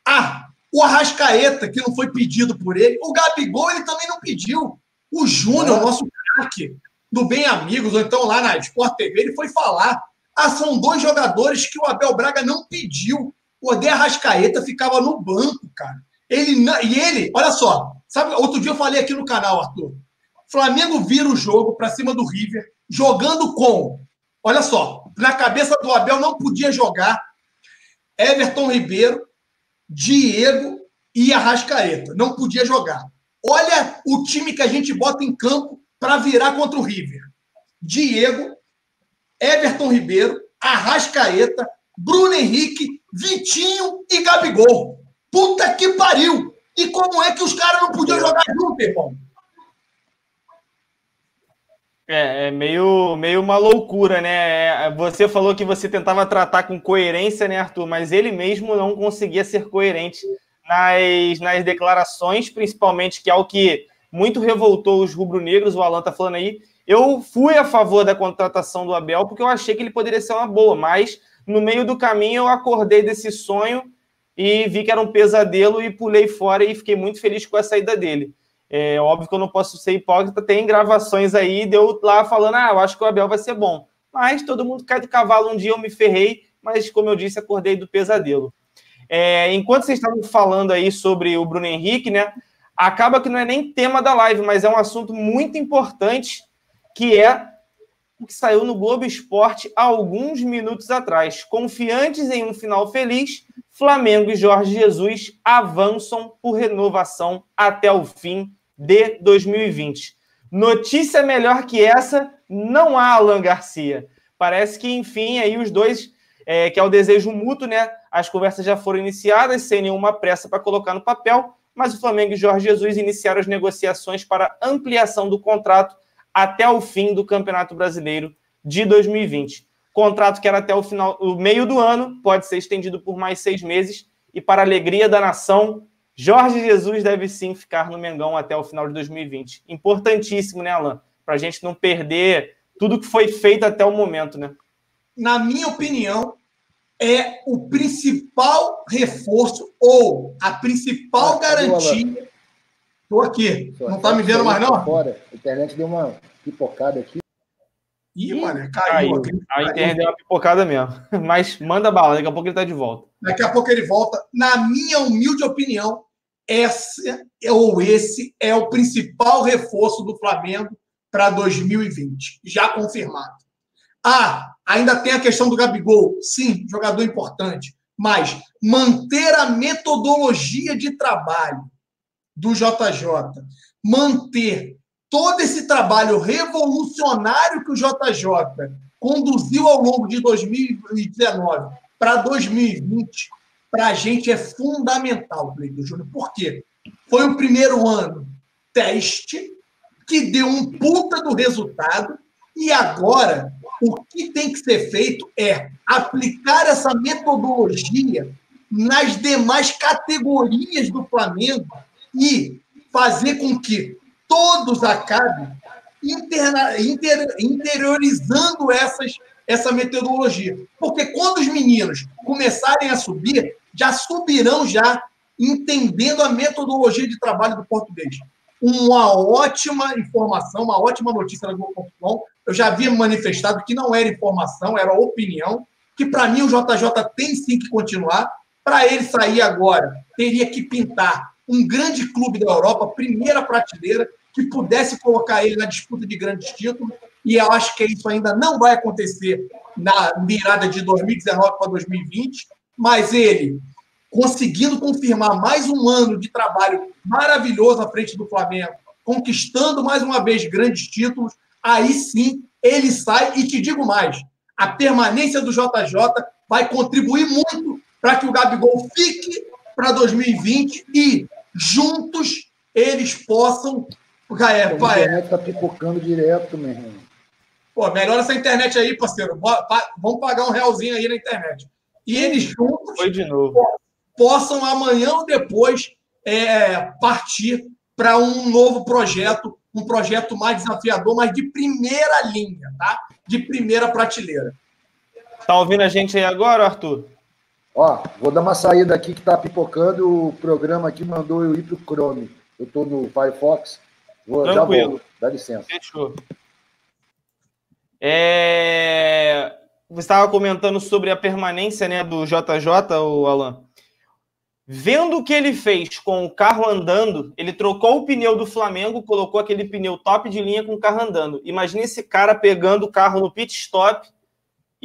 a O Arrascaeta, que não foi pedido por ele. O Gabigol, ele também não pediu. O Júnior, nosso craque, do Bem Amigos, ou então lá na Sport TV, ele foi falar. Ah, são dois jogadores que o Abel Braga não pediu. O Odé Arrascaeta ficava no banco, cara. Ele, e ele, olha só, sabe, outro dia eu falei aqui no canal, Arthur. Flamengo vira o jogo para cima do River, jogando com, olha só, na cabeça do Abel não podia jogar Everton Ribeiro, Diego e Arrascaeta. Não podia jogar. Olha o time que a gente bota em campo para virar contra o River. Diego, Everton Ribeiro, Arrascaeta, Bruno Henrique, Vitinho e Gabigol. Puta que pariu! E como é que os caras não podiam jogar junto, irmão? É, é meio, meio uma loucura, né? É, você falou que você tentava tratar com coerência, né, Arthur? Mas ele mesmo não conseguia ser coerente nas, nas declarações, principalmente, que é o que muito revoltou os rubro-negros, o Alan tá falando aí. Eu fui a favor da contratação do Abel porque eu achei que ele poderia ser uma boa, mas no meio do caminho eu acordei desse sonho e vi que era um pesadelo e pulei fora e fiquei muito feliz com a saída dele. É óbvio que eu não posso ser hipócrita, tem gravações aí, deu lá falando, ah, eu acho que o Abel vai ser bom. Mas todo mundo cai do cavalo, um dia eu me ferrei, mas como eu disse, acordei do pesadelo. É, enquanto vocês estavam falando aí sobre o Bruno Henrique, né? Acaba que não é nem tema da live, mas é um assunto muito importante, que é o que saiu no Globo Esporte há alguns minutos atrás. Confiantes em um final feliz, Flamengo e Jorge Jesus avançam por renovação até o fim de 2020. Notícia melhor que essa, não há Alan Garcia. Parece que, enfim, aí os dois, é, que é o desejo mútuo, né? As conversas já foram iniciadas, sem nenhuma pressa para colocar no papel, mas o Flamengo e Jorge Jesus iniciaram as negociações para ampliação do contrato até o fim do Campeonato Brasileiro de 2020. Contrato que era até o final, o meio do ano, pode ser estendido por mais seis meses. E para a alegria da nação, Jorge Jesus deve sim ficar no Mengão até o final de 2020. Importantíssimo, né, Alan? Para a gente não perder tudo que foi feito até o momento, né? Na minha opinião, é o principal reforço ou a principal ah, garantia. Estou aqui. Não está me vendo mais, não? Fora. A internet deu uma pipocada aqui. Ih, mano, caiu. caiu. A internet deu uma pipocada mesmo. Mas manda bala, daqui a pouco ele está de volta. Daqui a pouco ele volta. Na minha humilde opinião, essa ou esse é o principal reforço do Flamengo para 2020, já confirmado. Ah, ainda tem a questão do Gabigol. Sim, jogador importante. Mas manter a metodologia de trabalho do JJ, manter todo esse trabalho revolucionário que o JJ conduziu ao longo de 2019 para 2020, para a gente é fundamental, Cleiton Júnior. Por quê? Foi o primeiro ano teste que deu um puta do resultado e agora o que tem que ser feito é aplicar essa metodologia nas demais categorias do Flamengo e fazer com que todos acabem interna, inter, interiorizando essas, essa metodologia. Porque quando os meninos começarem a subir, já subirão já entendendo a metodologia de trabalho do português. Uma ótima informação, uma ótima notícia da Globo.com. Eu já havia manifestado que não era informação, era opinião, que para mim o JJ tem sim que continuar. Para ele sair agora, teria que pintar um grande clube da Europa, primeira prateleira, que pudesse colocar ele na disputa de grandes títulos. E eu acho que isso ainda não vai acontecer na mirada de 2019 para 2020, mas ele conseguindo confirmar mais um ano de trabalho maravilhoso à frente do Flamengo, conquistando mais uma vez grandes títulos, aí sim ele sai. E te digo mais: a permanência do JJ vai contribuir muito para que o Gabigol fique para 2020 e juntos eles possam. É, a internet está pipocando direto, meu irmão. Pô, melhora essa internet aí, parceiro. Vamos pagar um realzinho aí na internet. E eles juntos Foi de novo. possam amanhã ou depois é, partir para um novo projeto, um projeto mais desafiador, mas de primeira linha, tá? De primeira prateleira. Tá ouvindo a gente aí agora, Arthur? Ó, vou dar uma saída aqui que tá pipocando. O programa aqui mandou eu ir pro Chrome. Eu tô no Firefox. Vou, Tranquilo. já vou. Dá licença. Fechou. É... Você estava comentando sobre a permanência né, do JJ, o Alan. Vendo o que ele fez com o carro andando, ele trocou o pneu do Flamengo, colocou aquele pneu top de linha com o carro andando. Imagina esse cara pegando o carro no pit stop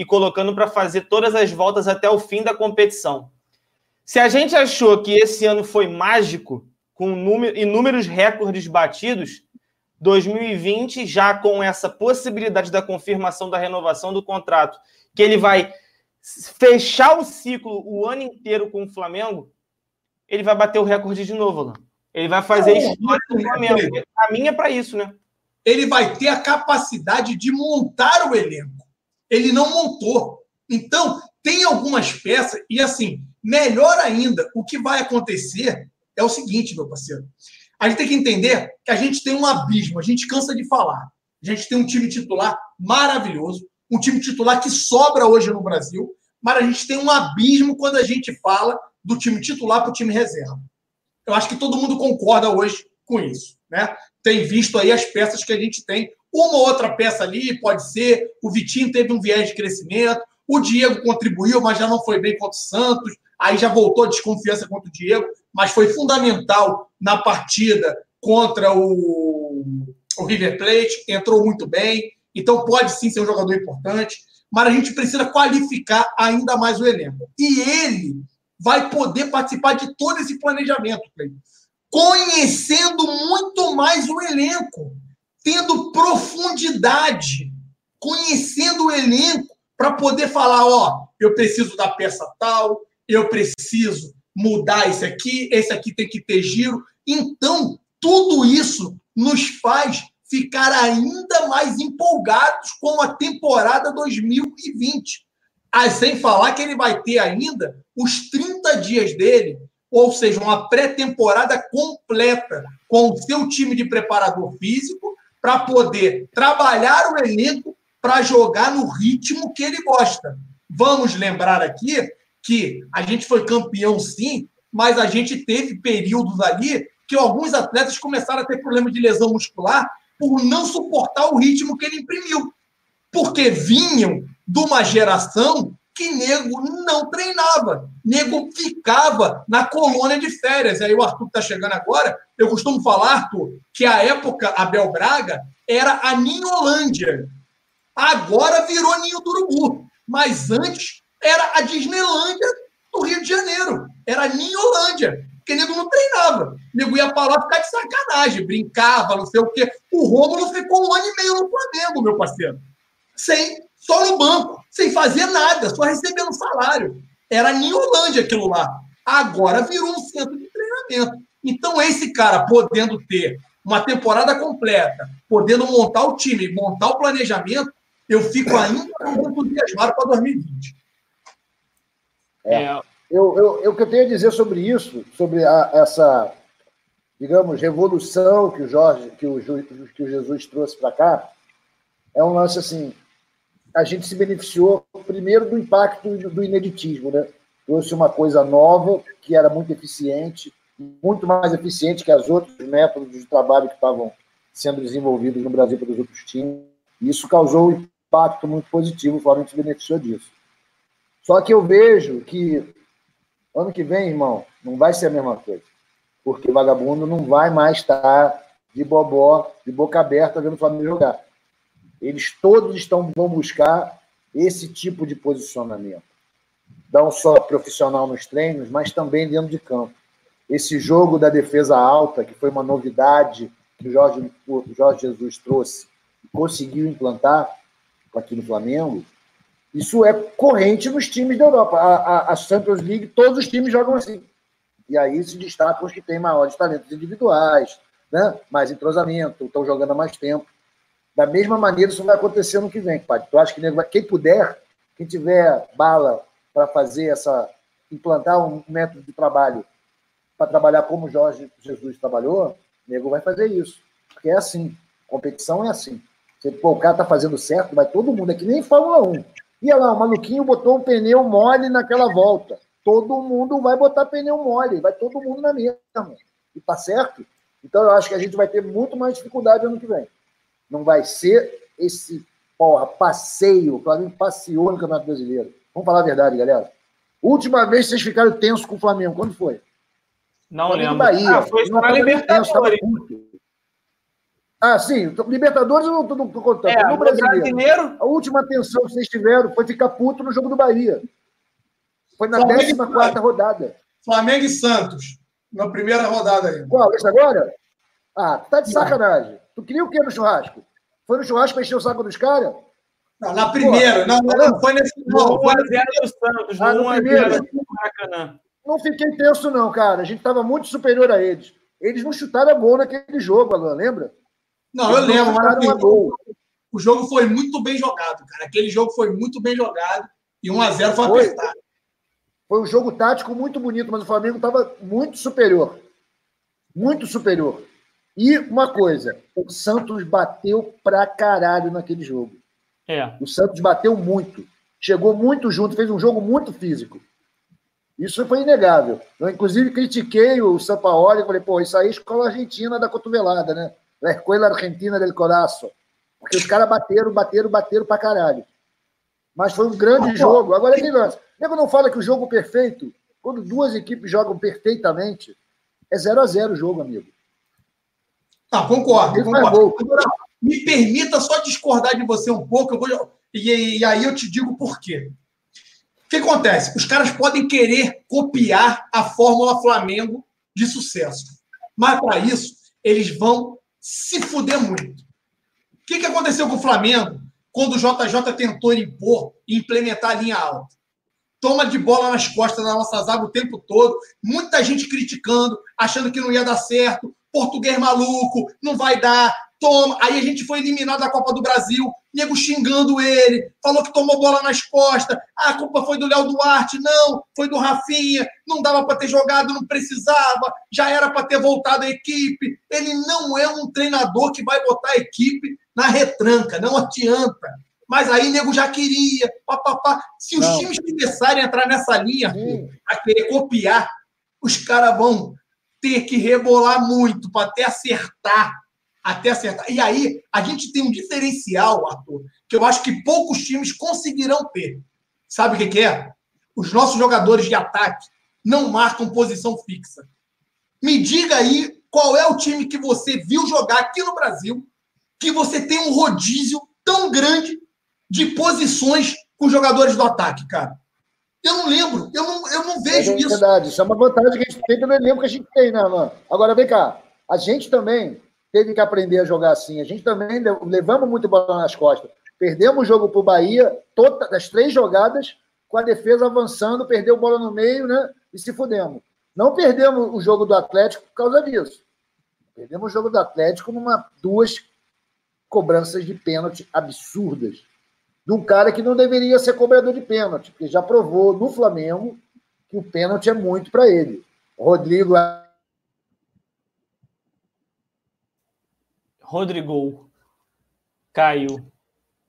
e colocando para fazer todas as voltas até o fim da competição. Se a gente achou que esse ano foi mágico, com número, inúmeros recordes batidos, 2020, já com essa possibilidade da confirmação da renovação do contrato, que ele vai fechar o ciclo o ano inteiro com o Flamengo, ele vai bater o recorde de novo, Alan. Ele vai fazer história do Flamengo. Caminha para isso, né? Ele vai ter a capacidade de montar o elenco. Ele não montou. Então, tem algumas peças, e assim, melhor ainda, o que vai acontecer é o seguinte, meu parceiro. A gente tem que entender que a gente tem um abismo, a gente cansa de falar. A gente tem um time titular maravilhoso, um time titular que sobra hoje no Brasil, mas a gente tem um abismo quando a gente fala do time titular para o time reserva. Eu acho que todo mundo concorda hoje com isso. Né? Tem visto aí as peças que a gente tem. Uma ou outra peça ali pode ser. O Vitinho teve um viés de crescimento. O Diego contribuiu, mas já não foi bem contra o Santos. Aí já voltou a desconfiança contra o Diego, mas foi fundamental na partida contra o, o River Plate. Entrou muito bem. Então pode sim ser um jogador importante. Mas a gente precisa qualificar ainda mais o elenco. E ele vai poder participar de todo esse planejamento, conhecendo muito mais o elenco, tendo profundidade, conhecendo o elenco para poder falar, ó, eu preciso da peça tal, eu preciso mudar esse aqui, esse aqui tem que ter giro. Então, tudo isso nos faz ficar ainda mais empolgados com a temporada 2020. Ah, sem falar que ele vai ter ainda os 30 dias dele, ou seja, uma pré-temporada completa com o seu time de preparador físico para poder trabalhar o elenco para jogar no ritmo que ele gosta. Vamos lembrar aqui que a gente foi campeão sim, mas a gente teve períodos ali que alguns atletas começaram a ter problema de lesão muscular por não suportar o ritmo que ele imprimiu. Porque vinham de uma geração que nego não treinava. Nego ficava na colônia de férias. Aí o Arthur está chegando agora. Eu costumo falar, Arthur, que a época Abel Braga era a Ninholândia. Agora virou Ninho do Urubu. Mas antes era a Disneylândia do Rio de Janeiro. Era a Ninholândia. Porque nego não treinava. Nego ia para lá ficar de sacanagem, brincava, não sei o quê. O Rômulo ficou um ano e meio no Flamengo, meu parceiro sem só no banco, sem fazer nada, só recebendo salário. Era Ninholândia aquilo lá. Agora virou um centro de treinamento. Então, esse cara podendo ter uma temporada completa, podendo montar o time, montar o planejamento, eu fico ainda mais entusiasmado para 2020. É. é. Eu, eu, eu, o que eu tenho a dizer sobre isso, sobre a, essa, digamos, revolução que o Jorge, que o, que o Jesus trouxe para cá, é um lance assim a gente se beneficiou primeiro do impacto do ineditismo, né? Trouxe uma coisa nova que era muito eficiente, muito mais eficiente que as outros métodos de trabalho que estavam sendo desenvolvidos no Brasil pelos outros times. Isso causou um impacto muito positivo, o Flamengo se beneficiou disso. Só que eu vejo que ano que vem, irmão, não vai ser a mesma coisa. Porque vagabundo não vai mais estar de bobó, de boca aberta, vendo o Flamengo jogar. Eles todos estão vão buscar esse tipo de posicionamento. Não só profissional nos treinos, mas também dentro de campo. Esse jogo da defesa alta, que foi uma novidade que o Jorge, o Jorge Jesus trouxe e conseguiu implantar aqui no Flamengo, isso é corrente nos times da Europa. A, a, a Champions League, todos os times jogam assim. E aí se destacam os que têm maiores talentos individuais, né? mais entrosamento, estão jogando há mais tempo. Da mesma maneira, isso vai acontecer no que vem, pai. Tu acha que quem puder, quem tiver bala para fazer essa, implantar um método de trabalho para trabalhar como Jorge Jesus trabalhou, nego vai fazer isso. Porque é assim. Competição é assim. Se pô, o cara tá fazendo certo, vai todo mundo. É que nem Fórmula 1. Ia lá, o maluquinho botou um pneu mole naquela volta. todo mundo vai botar pneu mole, vai todo mundo na mesma. E tá certo? Então eu acho que a gente vai ter muito mais dificuldade ano que vem. Não vai ser esse porra, passeio, o Flamengo passeou no Campeonato Brasileiro. Vamos falar a verdade, galera. Última vez vocês ficaram tensos com o Flamengo, quando foi? Não Flamengo lembro. Bahia. Ah, foi na Libertadores. ah, sim. Libertadores eu não estou contando. É, no brasileiro, brasileiro, a última tensão que vocês tiveram foi ficar puto no jogo do Bahia. Foi na 14 rodada. Flamengo e Santos, na primeira rodada aí. Qual? Esse agora? Ah, tá de sacanagem. Tu queria o quê no churrasco? Foi no churrasco para encher o saco dos caras? Não, na primeira. Não, não, não, foi nesse. Não, foi no do Santos. Ah, no primeiro. Não fiquei tenso, não, cara. A gente estava muito superior a eles. Eles não chutaram a gol naquele jogo, Alan, lembra? Não, eu lembro, mas assim, gol. o jogo foi muito bem jogado, cara. Aquele jogo foi muito bem jogado e 1x0 foi, foi apertado. Foi um jogo tático muito bonito, mas o Flamengo estava muito superior. Muito superior. E uma coisa, o Santos bateu pra caralho naquele jogo. É. O Santos bateu muito. Chegou muito junto, fez um jogo muito físico. Isso foi inegável. Eu, inclusive, critiquei o Sampaoli e falei, pô, isso aí é escola argentina da cotovelada, né? A escola argentina del coraço. Porque os caras bateram, bateram, bateram pra caralho. Mas foi um grande jogo. Agora, que lance. Nego não fala que o jogo perfeito, quando duas equipes jogam perfeitamente, é 0 a 0 o jogo, amigo. Ah, concordo. concordo. Agora, me permita só discordar de você um pouco, eu vou, e, e aí eu te digo por quê. O que acontece? Os caras podem querer copiar a Fórmula Flamengo de sucesso. Mas para isso, eles vão se fuder muito. O que, que aconteceu com o Flamengo quando o JJ tentou impor e implementar a linha alta? Toma de bola nas costas da nossa zaga o tempo todo, muita gente criticando, achando que não ia dar certo, português maluco, não vai dar, toma. Aí a gente foi eliminado da Copa do Brasil, nego xingando ele, falou que tomou bola nas costas. Ah, a culpa foi do Léo Duarte, não, foi do Rafinha, não dava para ter jogado, não precisava, já era para ter voltado a equipe. Ele não é um treinador que vai botar a equipe na retranca, não adianta. Mas aí nego já queria, papapá. Se os não. times começarem a entrar nessa linha, a querer copiar, os caras vão ter que rebolar muito para até acertar. Até acertar. E aí, a gente tem um diferencial, Arthur, que eu acho que poucos times conseguirão ter. Sabe o que, que é? Os nossos jogadores de ataque não marcam posição fixa. Me diga aí qual é o time que você viu jogar aqui no Brasil que você tem um rodízio tão grande de posições com jogadores do ataque, cara. Eu não lembro, eu não, eu não vejo é isso. verdade, isso é uma vantagem que a gente tem pelo elenco que a gente tem, né, mano? Agora, vem cá, a gente também teve que aprender a jogar assim. A gente também levamos muito bola nas costas. Perdemos o jogo para o Bahia, todas as três jogadas, com a defesa avançando, perdeu bola no meio, né? E se fudemos. Não perdemos o jogo do Atlético por causa disso. Perdemos o jogo do Atlético numa duas cobranças de pênalti absurdas de um cara que não deveria ser cobrador de pênalti, porque já provou no Flamengo que o pênalti é muito para ele. Rodrigo. Rodrigo caiu.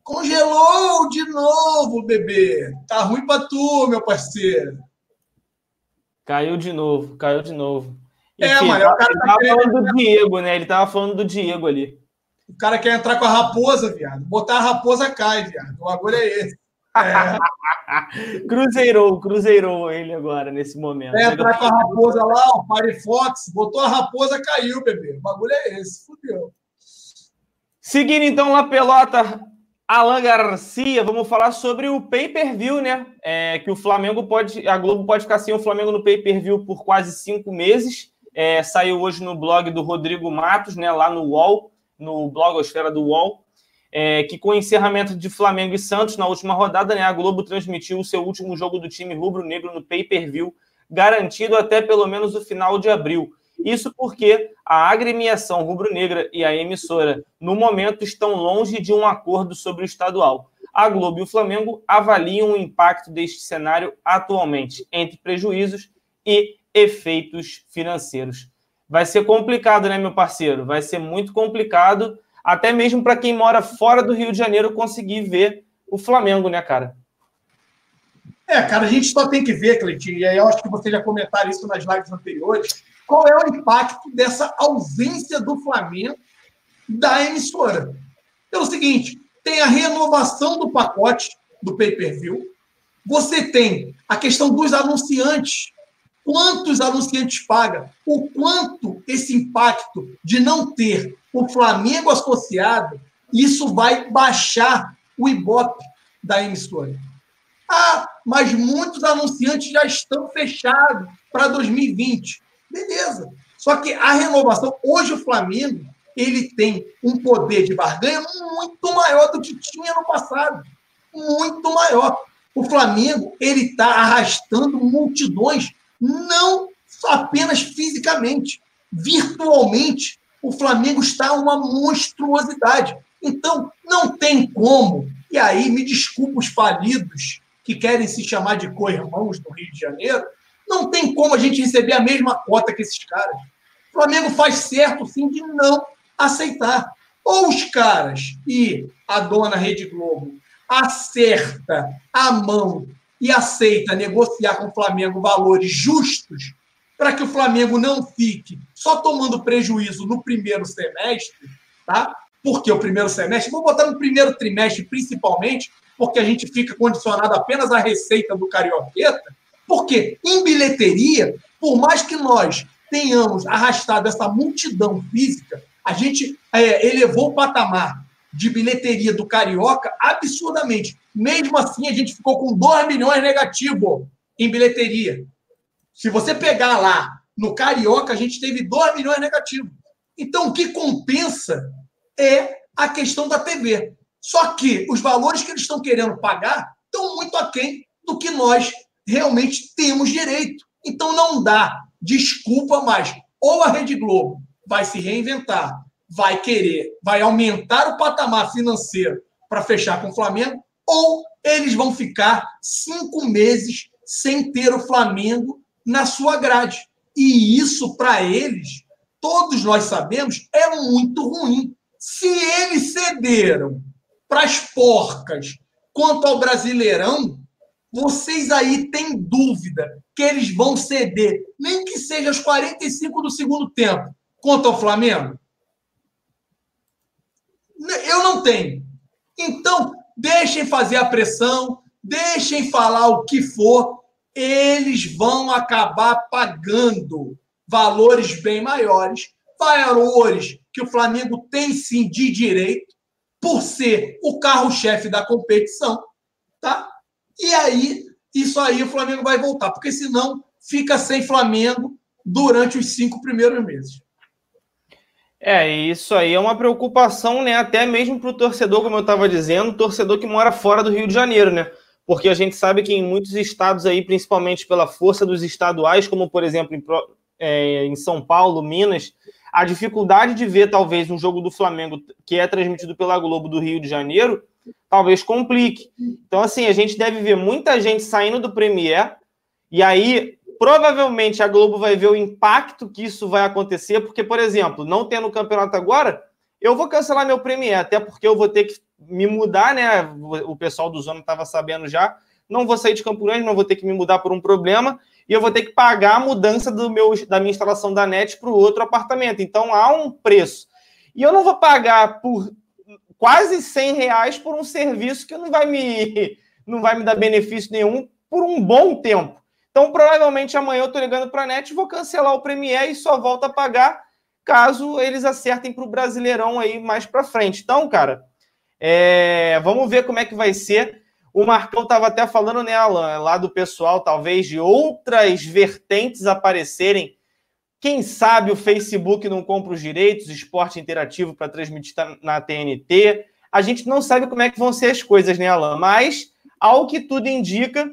Congelou de novo, bebê. Tá ruim para tu, meu parceiro. Caiu de novo, caiu de novo. É, Enfim, é, mano, o cara tá falando do Diego, né? Ele tava falando do Diego ali. O cara quer entrar com a raposa, viado. Botar a raposa cai, viado. O agulha é esse. É. cruzeirou, cruzeirou ele agora, nesse momento. Quer entrar com a raposa lá, o Firefox, botou a raposa, caiu, bebê. O bagulho é esse, fudeu. Seguindo então lá, pelota, Alan Garcia, vamos falar sobre o pay-per-view, né? É, que o Flamengo pode, a Globo pode ficar sem o Flamengo no pay-per-view por quase cinco meses. É, saiu hoje no blog do Rodrigo Matos, né? Lá no UOL no blogosfera do UOL, é, que com o encerramento de Flamengo e Santos na última rodada, né, a Globo transmitiu o seu último jogo do time rubro-negro no pay-per-view, garantido até pelo menos o final de abril. Isso porque a agremiação rubro-negra e a emissora, no momento, estão longe de um acordo sobre o estadual. A Globo e o Flamengo avaliam o impacto deste cenário atualmente, entre prejuízos e efeitos financeiros vai ser complicado, né, meu parceiro? Vai ser muito complicado, até mesmo para quem mora fora do Rio de Janeiro conseguir ver o Flamengo, né, cara? É, cara, a gente só tem que ver, Cleitinho, e aí eu acho que vocês já comentaram isso nas lives anteriores, qual é o impacto dessa ausência do Flamengo da emissora. Pelo seguinte, tem a renovação do pacote do pay-per-view, você tem a questão dos anunciantes. Quantos anunciantes paga? O quanto esse impacto de não ter o Flamengo associado, isso vai baixar o Ibope da emissora. Ah, mas muitos anunciantes já estão fechados para 2020. Beleza. Só que a renovação, hoje o Flamengo, ele tem um poder de barganha muito maior do que tinha no passado. Muito maior. O Flamengo, ele está arrastando multidões, não apenas fisicamente, virtualmente. O Flamengo está uma monstruosidade. Então, não tem como. E aí, me desculpa os falidos que querem se chamar de co-irmãos do Rio de Janeiro, não tem como a gente receber a mesma cota que esses caras. O Flamengo faz certo, sim, de não aceitar. Ou os caras e a dona Rede Globo acerta a mão e aceita negociar com o Flamengo valores justos para que o Flamengo não fique só tomando prejuízo no primeiro semestre, tá? Porque o primeiro semestre, vou botar no primeiro trimestre principalmente, porque a gente fica condicionado apenas à receita do Carioqueta, porque em bilheteria, por mais que nós tenhamos arrastado essa multidão física, a gente é, elevou o patamar de bilheteria do Carioca absurdamente. Mesmo assim, a gente ficou com 2 milhões negativo em bilheteria. Se você pegar lá no Carioca, a gente teve 2 milhões negativo. Então, o que compensa é a questão da TV. Só que os valores que eles estão querendo pagar estão muito aquém do que nós realmente temos direito. Então, não dá desculpa mais. Ou a Rede Globo vai se reinventar vai querer, vai aumentar o patamar financeiro para fechar com o Flamengo, ou eles vão ficar cinco meses sem ter o Flamengo na sua grade. E isso, para eles, todos nós sabemos, é muito ruim. Se eles cederam para as porcas quanto ao Brasileirão, vocês aí têm dúvida que eles vão ceder, nem que seja aos 45 do segundo tempo, quanto ao Flamengo? Eu não tenho. Então, deixem fazer a pressão, deixem falar o que for, eles vão acabar pagando valores bem maiores, valores que o Flamengo tem sim de direito, por ser o carro-chefe da competição, tá? E aí, isso aí o Flamengo vai voltar, porque senão fica sem Flamengo durante os cinco primeiros meses. É, isso aí é uma preocupação, né? Até mesmo para o torcedor, como eu estava dizendo, torcedor que mora fora do Rio de Janeiro, né? Porque a gente sabe que em muitos estados aí, principalmente pela força dos estaduais, como por exemplo em, é, em São Paulo, Minas, a dificuldade de ver talvez um jogo do Flamengo que é transmitido pela Globo do Rio de Janeiro, talvez complique. Então, assim, a gente deve ver muita gente saindo do Premier e aí Provavelmente a Globo vai ver o impacto que isso vai acontecer, porque, por exemplo, não tendo campeonato agora, eu vou cancelar meu Premier, até porque eu vou ter que me mudar, né? O pessoal do Zona estava sabendo já. Não vou sair de Campo Grande, não vou ter que me mudar por um problema e eu vou ter que pagar a mudança do meu, da minha instalação da net para o outro apartamento. Então há um preço. E eu não vou pagar por quase 100 reais por um serviço que não vai me, não vai me dar benefício nenhum por um bom tempo. Então, provavelmente amanhã eu estou ligando para a NET, vou cancelar o Premier e só volto a pagar caso eles acertem para o Brasileirão aí mais para frente. Então, cara, é... vamos ver como é que vai ser. O Marcão estava até falando, né, Alan, lá do pessoal, talvez de outras vertentes aparecerem. Quem sabe o Facebook não compra os direitos, esporte interativo para transmitir na TNT. A gente não sabe como é que vão ser as coisas, né, Alan? Mas, ao que tudo indica,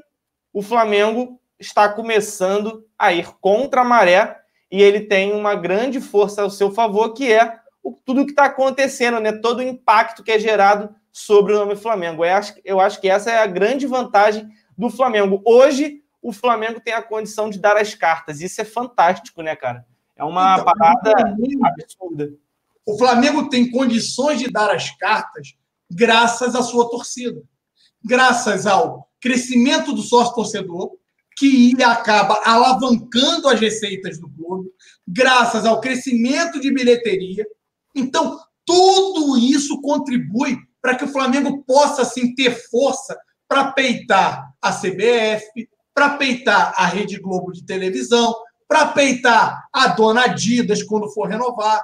o Flamengo está começando a ir contra a maré e ele tem uma grande força ao seu favor, que é o, tudo o que está acontecendo, né? todo o impacto que é gerado sobre o nome Flamengo. Eu acho, eu acho que essa é a grande vantagem do Flamengo. Hoje, o Flamengo tem a condição de dar as cartas. Isso é fantástico, né, cara? É uma então, parada absurda. O Flamengo tem condições de dar as cartas graças à sua torcida. Graças ao crescimento do sócio torcedor, que acaba alavancando as receitas do clube, graças ao crescimento de bilheteria. Então, tudo isso contribui para que o Flamengo possa assim ter força para peitar a CBF, para peitar a Rede Globo de televisão, para peitar a dona Adidas quando for renovar.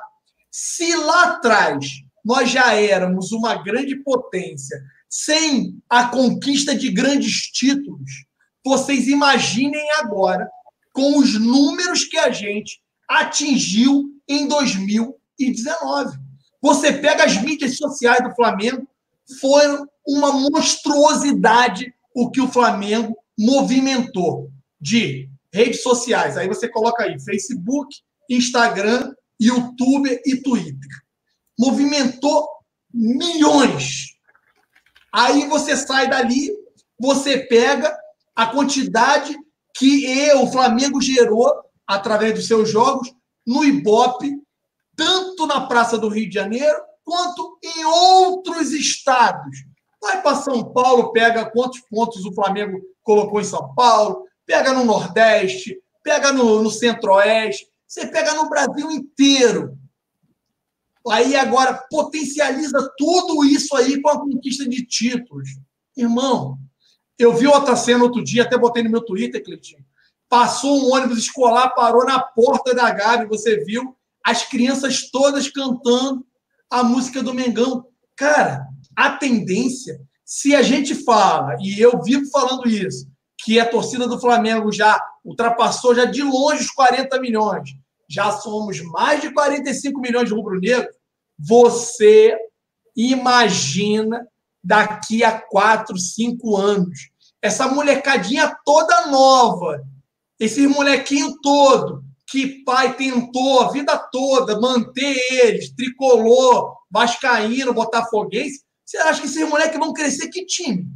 Se lá atrás nós já éramos uma grande potência, sem a conquista de grandes títulos, vocês imaginem agora com os números que a gente atingiu em 2019. Você pega as mídias sociais do Flamengo, foram uma monstruosidade o que o Flamengo movimentou de redes sociais. Aí você coloca aí Facebook, Instagram, YouTube e Twitter. Movimentou milhões. Aí você sai dali, você pega a quantidade que eu, o Flamengo gerou através dos seus jogos no Ibope, tanto na Praça do Rio de Janeiro quanto em outros estados. Vai para São Paulo, pega quantos pontos o Flamengo colocou em São Paulo, pega no Nordeste, pega no, no Centro-Oeste, você pega no Brasil inteiro. Aí agora potencializa tudo isso aí com a conquista de títulos. Irmão, eu vi outra cena outro dia, até botei no meu Twitter, Cleitinho. Passou um ônibus escolar, parou na porta da Gabi, você viu as crianças todas cantando a música do Mengão. Cara, a tendência, se a gente fala, e eu vivo falando isso, que a torcida do Flamengo já ultrapassou já de longe os 40 milhões, já somos mais de 45 milhões de rubro-negros, você imagina daqui a 4, 5 anos. Essa molecadinha toda nova, esse molequinho todo, que pai tentou a vida toda manter eles, tricolor, vascaíno, botafoguense, você acha que esses moleques vão crescer que time?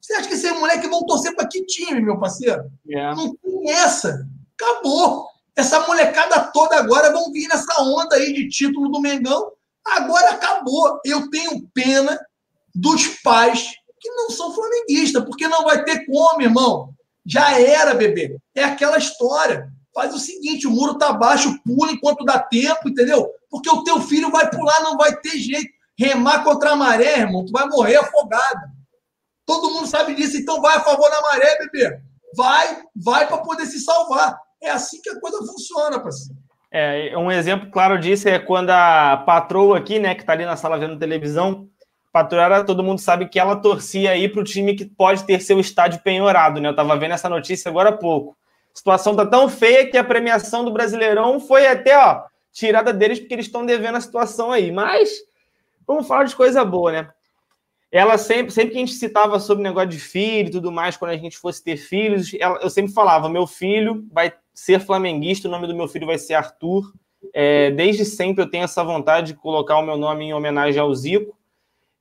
Você acha que esses moleques vão torcer para que time, meu parceiro? Yeah. É. Não tem essa. Acabou. Essa molecada toda agora vão vir nessa onda aí de título do Mengão. Agora acabou. Eu tenho pena dos pais que não são flamenguistas, porque não vai ter como, irmão. Já era, bebê. É aquela história. Faz o seguinte: o muro tá baixo, pula enquanto dá tempo, entendeu? Porque o teu filho vai pular, não vai ter jeito. Remar contra a maré, irmão, tu vai morrer afogado. Todo mundo sabe disso, então vai a favor da maré, bebê. Vai, vai para poder se salvar. É assim que a coisa funciona, parceiro. É, um exemplo claro disso é quando a patroa aqui, né, que tá ali na sala vendo televisão, patroa, todo mundo sabe que ela torcia aí para o time que pode ter seu estádio penhorado, né? Eu tava vendo essa notícia agora há pouco. A situação tá tão feia que a premiação do Brasileirão foi até, ó, tirada deles porque eles estão devendo a situação aí. Mas vamos falar de coisa boa, né? ela sempre, sempre que a gente citava sobre negócio de filho e tudo mais, quando a gente fosse ter filhos, ela, eu sempre falava: meu filho vai ser flamenguista, o nome do meu filho vai ser Arthur. É, desde sempre eu tenho essa vontade de colocar o meu nome em homenagem ao Zico.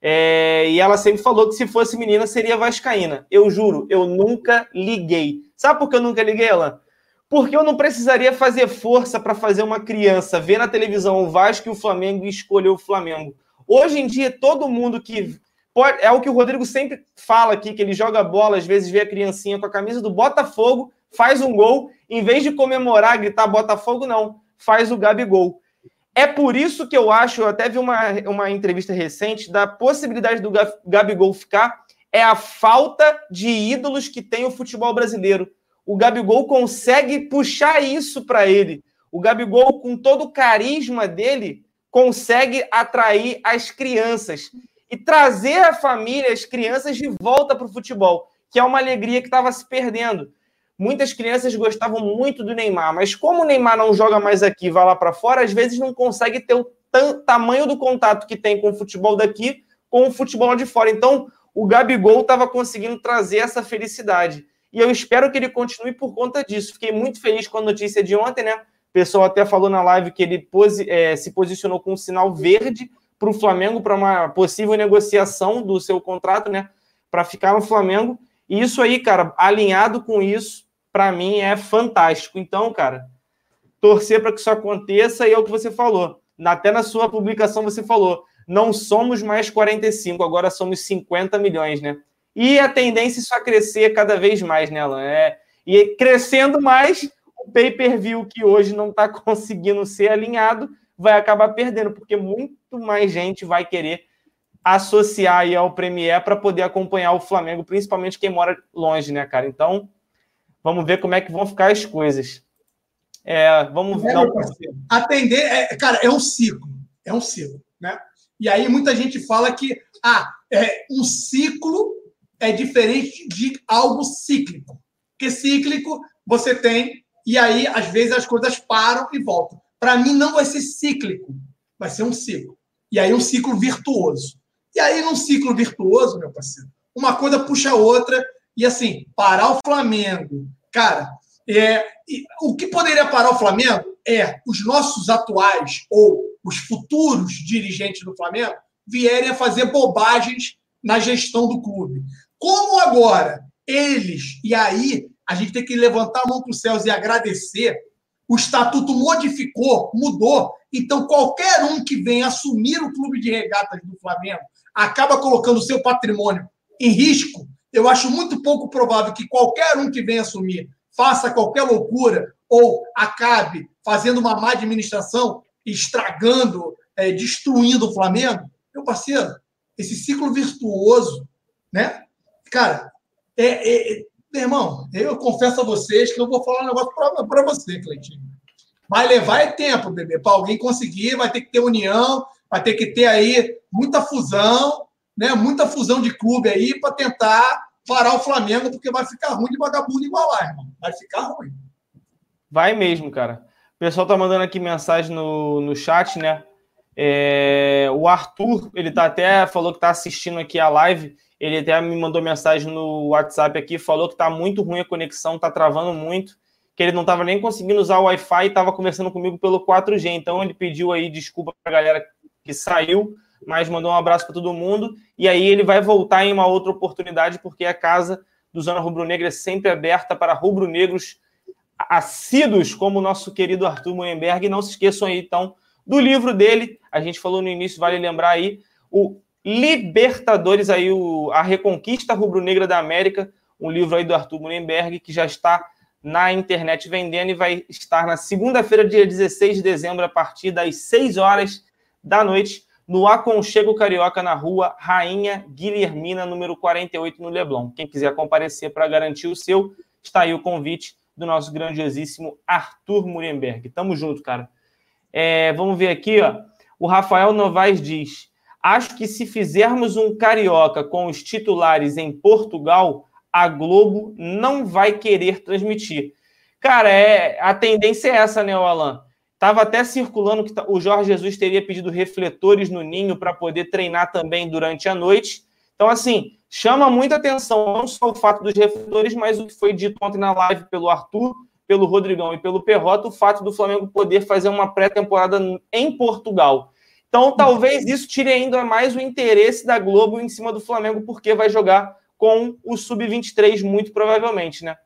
É, e ela sempre falou que se fosse menina seria Vascaína. Eu juro, eu nunca liguei. Sabe por que eu nunca liguei, ela? Porque eu não precisaria fazer força para fazer uma criança ver na televisão o Vasco e o Flamengo e escolher o Flamengo. Hoje em dia, todo mundo que Pode, é o que o Rodrigo sempre fala aqui, que ele joga bola, às vezes vê a criancinha com a camisa do Botafogo, faz um gol, em vez de comemorar, gritar Botafogo, não, faz o Gabigol. É por isso que eu acho, eu até vi uma, uma entrevista recente, da possibilidade do Gabigol ficar, é a falta de ídolos que tem o futebol brasileiro. O Gabigol consegue puxar isso para ele. O Gabigol, com todo o carisma dele, consegue atrair as crianças e trazer a família, as crianças de volta para o futebol, que é uma alegria que estava se perdendo. Muitas crianças gostavam muito do Neymar, mas como o Neymar não joga mais aqui, vai lá para fora, às vezes não consegue ter o tamanho do contato que tem com o futebol daqui com o futebol de fora. Então, o Gabigol estava conseguindo trazer essa felicidade. E eu espero que ele continue por conta disso. Fiquei muito feliz com a notícia de ontem, né? O pessoal até falou na live que ele posi é, se posicionou com um sinal verde para o Flamengo para uma possível negociação do seu contrato, né? Para ficar no Flamengo. E isso aí, cara, alinhado com isso, para mim é fantástico. Então, cara, torcer para que isso aconteça e é o que você falou. Até na sua publicação você falou, não somos mais 45, agora somos 50 milhões, né? E a tendência é só crescer cada vez mais, né, Alan? É, e crescendo mais, o pay-per-view que hoje não está conseguindo ser alinhado vai acabar perdendo, porque muito mais gente vai querer associar aí ao Premier para poder acompanhar o Flamengo, principalmente quem mora longe, né, cara? Então, vamos ver como é que vão ficar as coisas. É, vamos é, dar um... Atender, é, cara, é um ciclo. É um ciclo, né? E aí muita gente fala que ah, é, um ciclo é diferente de algo cíclico. Porque cíclico você tem, e aí às vezes as coisas param e voltam. Para mim não vai ser cíclico, vai ser um ciclo. E aí um ciclo virtuoso. E aí, num ciclo virtuoso, meu parceiro, uma coisa puxa a outra. E assim, parar o Flamengo, cara, é, o que poderia parar o Flamengo é os nossos atuais ou os futuros dirigentes do Flamengo vierem a fazer bobagens na gestão do clube. Como agora eles, e aí a gente tem que levantar a mão para os céus e agradecer, o estatuto modificou, mudou. Então, qualquer um que venha assumir o clube de regatas do Flamengo acaba colocando o seu patrimônio em risco, eu acho muito pouco provável que qualquer um que venha assumir faça qualquer loucura ou acabe fazendo uma má administração, estragando, é, destruindo o Flamengo. Meu parceiro, esse ciclo virtuoso, né? Cara, é, é, meu irmão, eu confesso a vocês que eu vou falar um negócio para você, Cleitinho. Vai levar é tempo, bebê. Para alguém conseguir, vai ter que ter união, vai ter que ter aí muita fusão, né? Muita fusão de clube aí para tentar parar o Flamengo, porque vai ficar ruim de vagabundo igual lá, irmão. Vai ficar ruim. Vai mesmo, cara. O pessoal tá mandando aqui mensagem no, no chat, né? É, o Arthur, ele tá até falou que tá assistindo aqui a live. Ele até me mandou mensagem no WhatsApp aqui, falou que tá muito ruim a conexão, tá travando muito que ele não estava nem conseguindo usar o Wi-Fi e estava conversando comigo pelo 4G. Então ele pediu aí desculpa para a galera que saiu, mas mandou um abraço para todo mundo. E aí ele vai voltar em uma outra oportunidade, porque a casa do Zona Rubro Negra é sempre aberta para rubro-negros assíduos, como o nosso querido Arthur Mullenberg. E não se esqueçam aí, então, do livro dele. A gente falou no início, vale lembrar aí, o Libertadores, aí, o, a Reconquista Rubro-Negra da América, um livro aí do Arthur Mullenberg, que já está na internet vendendo e vai estar na segunda-feira, dia 16 de dezembro, a partir das 6 horas da noite, no Aconchego Carioca, na rua Rainha Guilhermina, número 48, no Leblon. Quem quiser comparecer para garantir o seu, está aí o convite do nosso grandiosíssimo Arthur Murenberg. Tamo junto, cara. É, vamos ver aqui, ó. O Rafael Novaes diz: Acho que se fizermos um carioca com os titulares em Portugal, a Globo não vai querer transmitir. Cara, é, a tendência é essa, né, Alan? Tava até circulando que o Jorge Jesus teria pedido refletores no ninho para poder treinar também durante a noite. Então, assim, chama muita atenção não só o fato dos refletores, mas o que foi dito ontem na live pelo Arthur, pelo Rodrigão e pelo Perrota, o fato do Flamengo poder fazer uma pré-temporada em Portugal. Então, talvez isso tire ainda mais o interesse da Globo em cima do Flamengo, porque vai jogar com o Sub-23, muito provavelmente, né?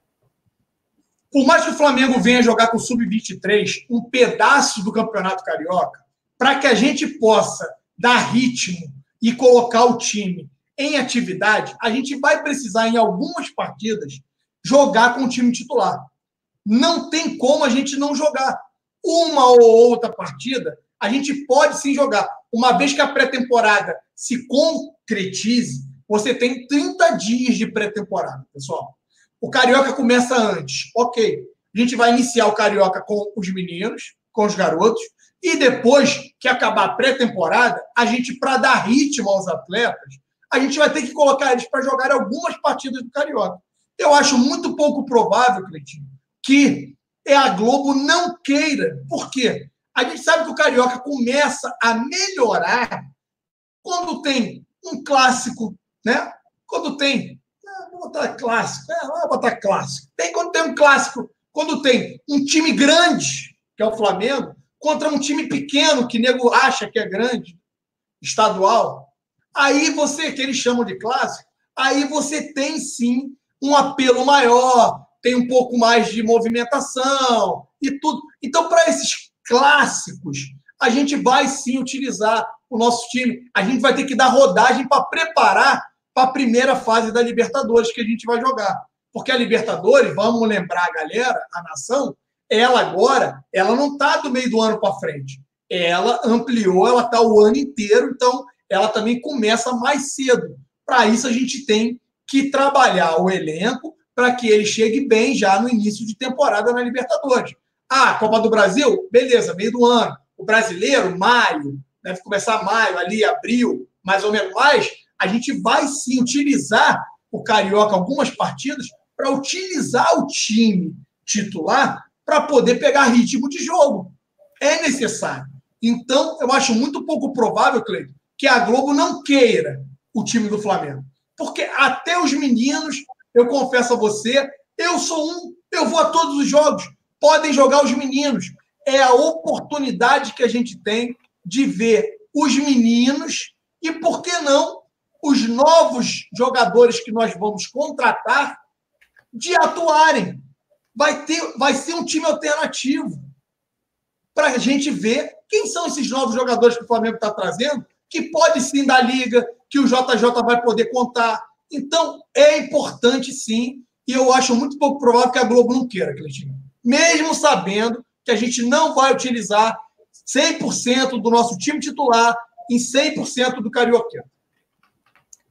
Por mais que o Flamengo venha jogar com o Sub-23 um pedaço do Campeonato Carioca, para que a gente possa dar ritmo e colocar o time em atividade, a gente vai precisar, em algumas partidas, jogar com o time titular. Não tem como a gente não jogar. Uma ou outra partida, a gente pode sim jogar. Uma vez que a pré-temporada se concretize, você tem 30 dias de pré-temporada, pessoal. O Carioca começa antes. Ok. A gente vai iniciar o Carioca com os meninos, com os garotos, e depois que acabar a pré-temporada, a gente, para dar ritmo aos atletas, a gente vai ter que colocar eles para jogar algumas partidas do Carioca. Eu acho muito pouco provável, Cleitinho, que a Globo não queira. Por quê? A gente sabe que o Carioca começa a melhorar quando tem um clássico né? Quando tem, botar clássico, é, vou botar clássico. Tem quando tem um clássico, quando tem um time grande, que é o Flamengo, contra um time pequeno que nego acha que é grande, estadual, aí você, que eles chamam de clássico, aí você tem sim um apelo maior, tem um pouco mais de movimentação e tudo. Então, para esses clássicos, a gente vai sim utilizar o nosso time. A gente vai ter que dar rodagem para preparar para a primeira fase da Libertadores que a gente vai jogar. Porque a Libertadores, vamos lembrar a galera, a nação, ela agora, ela não está do meio do ano para frente. Ela ampliou, ela está o ano inteiro, então ela também começa mais cedo. Para isso, a gente tem que trabalhar o elenco para que ele chegue bem já no início de temporada na Libertadores. Ah, Copa do Brasil? Beleza, meio do ano. O brasileiro, maio, deve começar maio, ali, abril, mais ou menos mais. A gente vai sim utilizar o Carioca algumas partidas para utilizar o time titular para poder pegar ritmo de jogo. É necessário. Então, eu acho muito pouco provável, Cleiton, que a Globo não queira o time do Flamengo. Porque até os meninos, eu confesso a você, eu sou um, eu vou a todos os jogos. Podem jogar os meninos. É a oportunidade que a gente tem de ver os meninos e, por que não, os novos jogadores que nós vamos contratar de atuarem. Vai, ter, vai ser um time alternativo para a gente ver quem são esses novos jogadores que o Flamengo está trazendo, que pode sim dar liga, que o JJ vai poder contar. Então, é importante sim, e eu acho muito pouco provável que a Globo não queira time. Mesmo sabendo que a gente não vai utilizar 100% do nosso time titular em 100% do Carioca.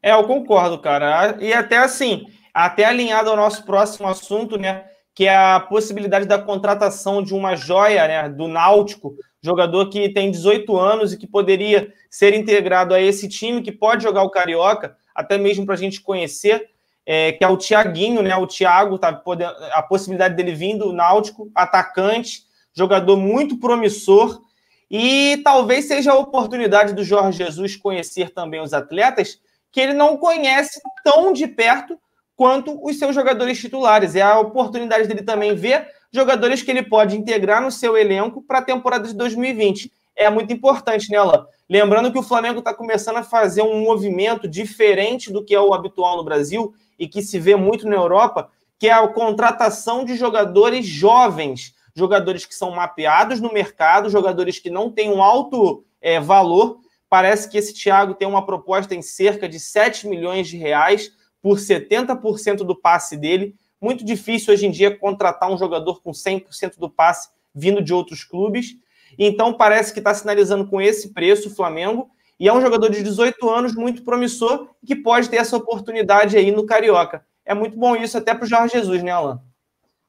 É, eu concordo, cara. E até assim, até alinhado ao nosso próximo assunto, né? Que é a possibilidade da contratação de uma joia, né? Do Náutico, jogador que tem 18 anos e que poderia ser integrado a esse time, que pode jogar o Carioca, até mesmo para a gente conhecer, é, que é o Tiaguinho, né? O Thiago, tá podendo, a possibilidade dele vindo, o Náutico, atacante, jogador muito promissor. E talvez seja a oportunidade do Jorge Jesus conhecer também os atletas que ele não conhece tão de perto quanto os seus jogadores titulares. É a oportunidade dele também ver jogadores que ele pode integrar no seu elenco para a temporada de 2020. É muito importante, né, Alain? Lembrando que o Flamengo está começando a fazer um movimento diferente do que é o habitual no Brasil e que se vê muito na Europa, que é a contratação de jogadores jovens, jogadores que são mapeados no mercado, jogadores que não têm um alto é, valor. Parece que esse Thiago tem uma proposta em cerca de 7 milhões de reais por 70% do passe dele. Muito difícil hoje em dia contratar um jogador com 100% do passe vindo de outros clubes. Então parece que está sinalizando com esse preço o Flamengo. E é um jogador de 18 anos muito promissor que pode ter essa oportunidade aí no Carioca. É muito bom isso até para o Jorge Jesus, né, Alan?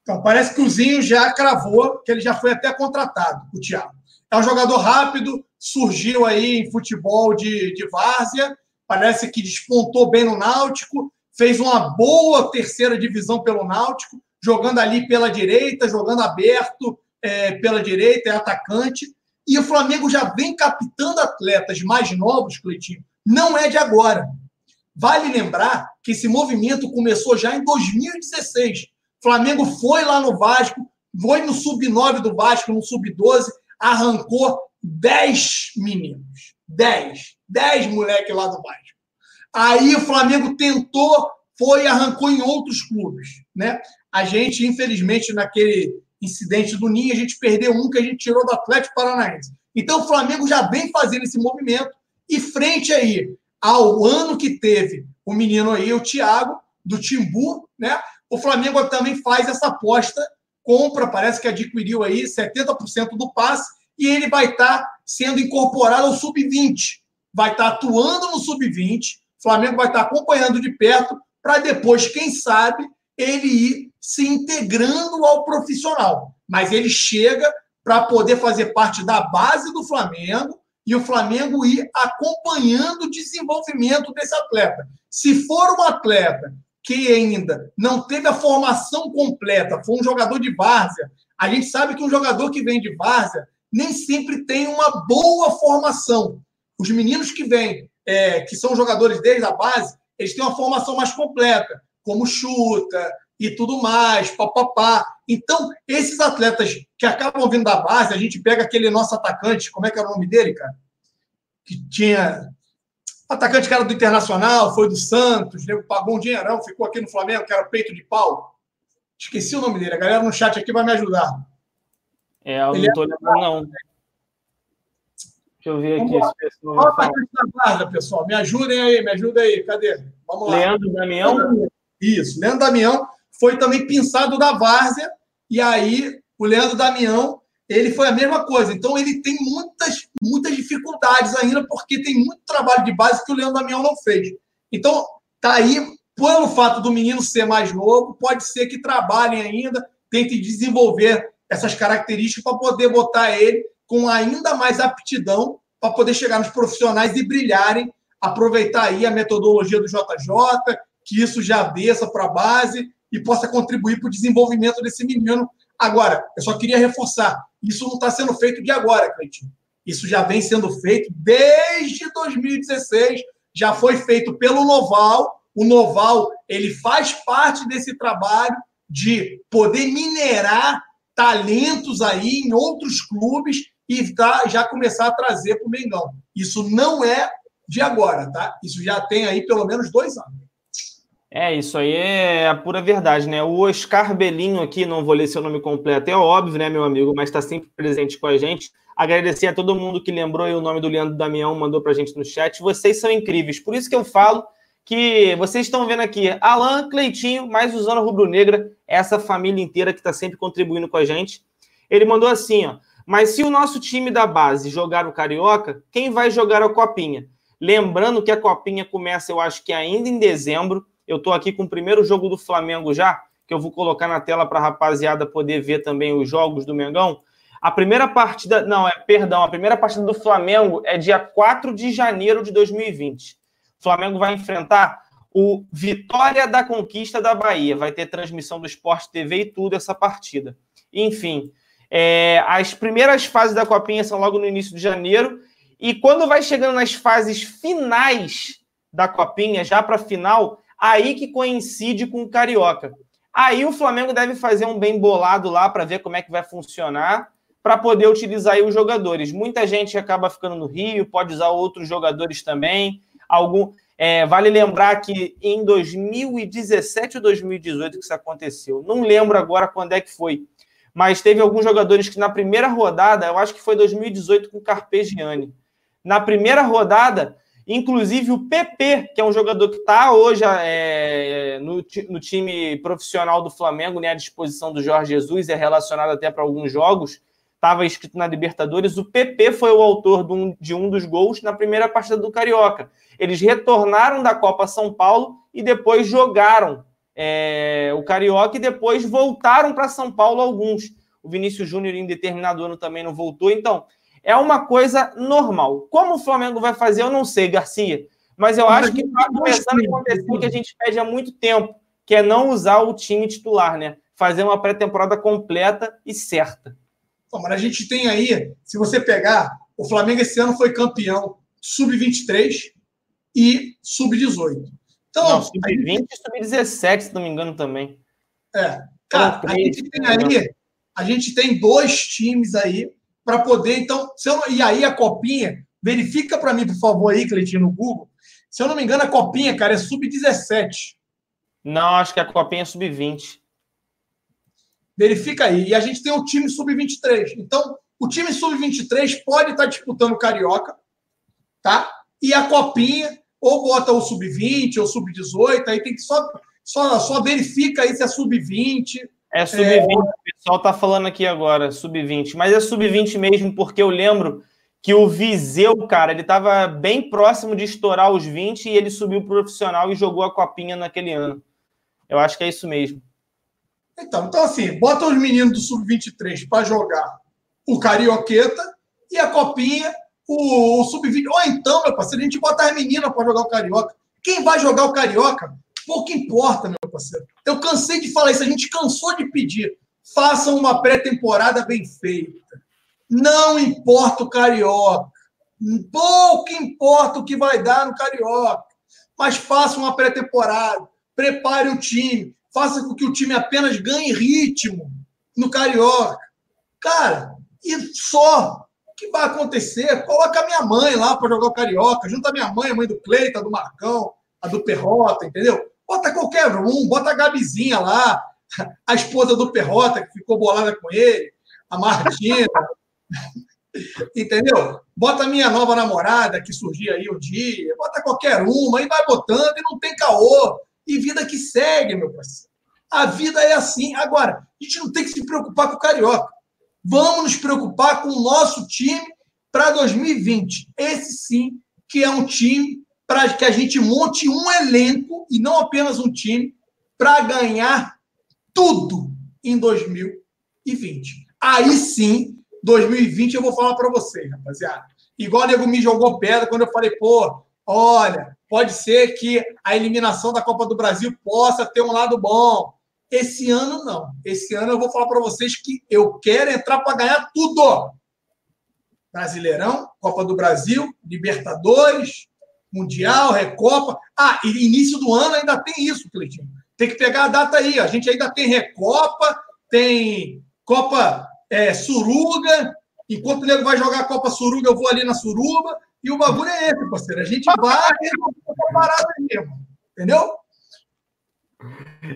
Então, parece que o Zinho já cravou que ele já foi até contratado, o Thiago. É um jogador rápido, surgiu aí em futebol de, de várzea, parece que despontou bem no Náutico, fez uma boa terceira divisão pelo Náutico, jogando ali pela direita, jogando aberto é, pela direita, é atacante. E o Flamengo já vem captando atletas mais novos, Cleitinho, não é de agora. Vale lembrar que esse movimento começou já em 2016 Flamengo foi lá no Vasco, foi no sub-9 do Vasco, no sub-12, arrancou 10 meninos. 10. 10 moleques lá do Vasco. Aí o Flamengo tentou, foi e arrancou em outros clubes. Né? A gente, infelizmente, naquele incidente do Ninho, a gente perdeu um que a gente tirou do Atlético Paranaense. Então o Flamengo já vem fazendo esse movimento e frente aí ao ano que teve o menino aí, o Thiago, do Timbu, né? O Flamengo também faz essa aposta, compra, parece que adquiriu aí 70% do passe, e ele vai estar tá sendo incorporado ao sub-20. Vai estar tá atuando no sub-20, o Flamengo vai estar tá acompanhando de perto, para depois, quem sabe, ele ir se integrando ao profissional. Mas ele chega para poder fazer parte da base do Flamengo e o Flamengo ir acompanhando o desenvolvimento desse atleta. Se for um atleta que ainda não teve a formação completa, foi um jogador de várzea, a gente sabe que um jogador que vem de várzea nem sempre tem uma boa formação. Os meninos que vêm, é, que são jogadores desde a base, eles têm uma formação mais completa, como chuta e tudo mais, papapá. Então, esses atletas que acabam vindo da base, a gente pega aquele nosso atacante, como é que era o nome dele, cara? Que tinha Atacante cara do Internacional, foi do Santos, nego pagou um dinheirão, ficou aqui no Flamengo, que era peito de pau. Esqueci o nome dele. A galera no chat aqui vai me ajudar. É, eu Ele não tô é... lembrando, não. Deixa eu ver aqui. Esse pessoal Olha o atacante da guarda, pessoal. Me ajudem aí, me ajudem aí. Cadê? Vamos lá. Leandro Damião? Isso, Leandro Damião foi também pinçado da Várzea, e aí o Leandro Damião, ele foi a mesma coisa. Então ele tem muitas, muitas dificuldades ainda, porque tem muito trabalho de base que o Leandro Damião não fez. Então, tá aí, pelo fato do menino ser mais novo, pode ser que trabalhem ainda, tentem desenvolver essas características para poder botar ele com ainda mais aptidão para poder chegar nos profissionais e brilharem, aproveitar aí a metodologia do JJ, que isso já desça para a base e possa contribuir para o desenvolvimento desse menino. Agora, eu só queria reforçar, isso não está sendo feito de agora, Cleitinho. Isso já vem sendo feito desde 2016, já foi feito pelo Noval. O Noval, ele faz parte desse trabalho de poder minerar talentos aí em outros clubes e tá, já começar a trazer para o Mengão. Isso não é de agora, tá? Isso já tem aí pelo menos dois anos. É, isso aí é a pura verdade, né? O Oscar Belinho aqui, não vou ler seu nome completo, é óbvio, né, meu amigo, mas está sempre presente com a gente. Agradecer a todo mundo que lembrou o nome do Leandro Damião, mandou para a gente no chat. Vocês são incríveis. Por isso que eu falo que vocês estão vendo aqui Alan, Cleitinho, mais Usando Rubro Negra, essa família inteira que está sempre contribuindo com a gente. Ele mandou assim, ó. Mas se o nosso time da base jogar o Carioca, quem vai jogar a Copinha? Lembrando que a Copinha começa, eu acho que ainda em dezembro. Eu estou aqui com o primeiro jogo do Flamengo já, que eu vou colocar na tela para a rapaziada poder ver também os jogos do Mengão. A primeira partida, não, é, perdão, a primeira partida do Flamengo é dia 4 de janeiro de 2020. O Flamengo vai enfrentar o Vitória da Conquista da Bahia. Vai ter transmissão do Esporte TV e tudo essa partida. Enfim, é, as primeiras fases da Copinha são logo no início de janeiro. E quando vai chegando nas fases finais da Copinha, já para final, aí que coincide com o Carioca. Aí o Flamengo deve fazer um bem bolado lá para ver como é que vai funcionar, para poder utilizar os jogadores. Muita gente acaba ficando no Rio, pode usar outros jogadores também. Algum, é, vale lembrar que em 2017 ou 2018 que isso aconteceu. Não lembro agora quando é que foi. Mas teve alguns jogadores que na primeira rodada, eu acho que foi 2018 com Carpegiani. Na primeira rodada, Inclusive o PP, que é um jogador que está hoje é, no, no, time profissional do Flamengo, né, à disposição do Jorge Jesus, é relacionado até para alguns jogos, estava escrito na Libertadores. O PP foi o autor de um, de um dos gols na primeira partida do Carioca. Eles retornaram da Copa São Paulo e depois jogaram é, o Carioca e depois voltaram para São Paulo alguns. O Vinícius Júnior, em determinado ano, também não voltou. Então, é uma coisa normal. Como o Flamengo vai fazer, eu não sei, Garcia. Mas eu acho que está começando a acontecer o que a gente pede há muito tempo, que é não usar o time titular, né? Fazer uma pré-temporada completa e certa. Bom, mas a gente tem aí, se você pegar, o Flamengo esse ano foi campeão sub-23 e sub-18. Então, sub-20 e sub-17, se não me engano, também. É. Cara, a gente tem aí, a gente tem dois times aí para poder, então, se eu, e aí a copinha, verifica para mim, por favor, aí, Cleitinho, no Google. Se eu não me engano, a copinha, cara, é sub-17. Não, acho que a copinha é sub-20. Verifica aí. E a gente tem o time sub-23. Então, o time sub-23 pode estar disputando o Carioca, tá? E a copinha, ou bota o sub-20 ou sub-18, aí tem que só, só, só verifica aí se é sub-20 é sub-20, é... o pessoal tá falando aqui agora, sub-20. Mas é sub-20 mesmo, porque eu lembro que o Viseu, cara, ele tava bem próximo de estourar os 20 e ele subiu pro profissional e jogou a copinha naquele ano. Eu acho que é isso mesmo. Então, então assim, bota os meninos do sub-23 para jogar o Carioqueta e a copinha, o, o sub-20. Ou então, meu parceiro, a gente bota as meninas para jogar o Carioca. Quem vai jogar o Carioca Pouco importa, meu parceiro. Eu cansei de falar isso, a gente cansou de pedir. Façam uma pré-temporada bem feita. Não importa o Carioca. Pouco importa o que vai dar no Carioca. Mas façam uma pré-temporada. Prepare o time. Faça com que o time apenas ganhe ritmo no Carioca. Cara, e só o que vai acontecer? Coloca a minha mãe lá para jogar o Carioca. Junta a minha mãe, a mãe do Cleita, do Marcão, a do Perrota, entendeu? Bota qualquer um, bota a Gabizinha lá, a esposa do Perrota, que ficou bolada com ele, a Martina. Entendeu? Bota minha nova namorada que surgiu aí um dia, bota qualquer uma, e vai botando e não tem caô. E vida que segue, meu parceiro. A vida é assim. Agora, a gente não tem que se preocupar com o Carioca. Vamos nos preocupar com o nosso time para 2020. Esse sim que é um time para que a gente monte um elenco e não apenas um time para ganhar tudo em 2020. Aí sim, 2020 eu vou falar para vocês, rapaziada. Igual o nego me jogou pedra quando eu falei, pô, olha, pode ser que a eliminação da Copa do Brasil possa ter um lado bom. Esse ano não. Esse ano eu vou falar para vocês que eu quero entrar para ganhar tudo. Brasileirão, Copa do Brasil, Libertadores, Mundial, Recopa. Ah, e início do ano ainda tem isso, Cleitinho. Tem que pegar a data aí. A gente ainda tem Recopa, tem Copa é, Suruga. Enquanto o nego vai jogar a Copa Suruga, eu vou ali na Suruba. E o bagulho é esse, parceiro. A gente vai e parada mesmo. Entendeu?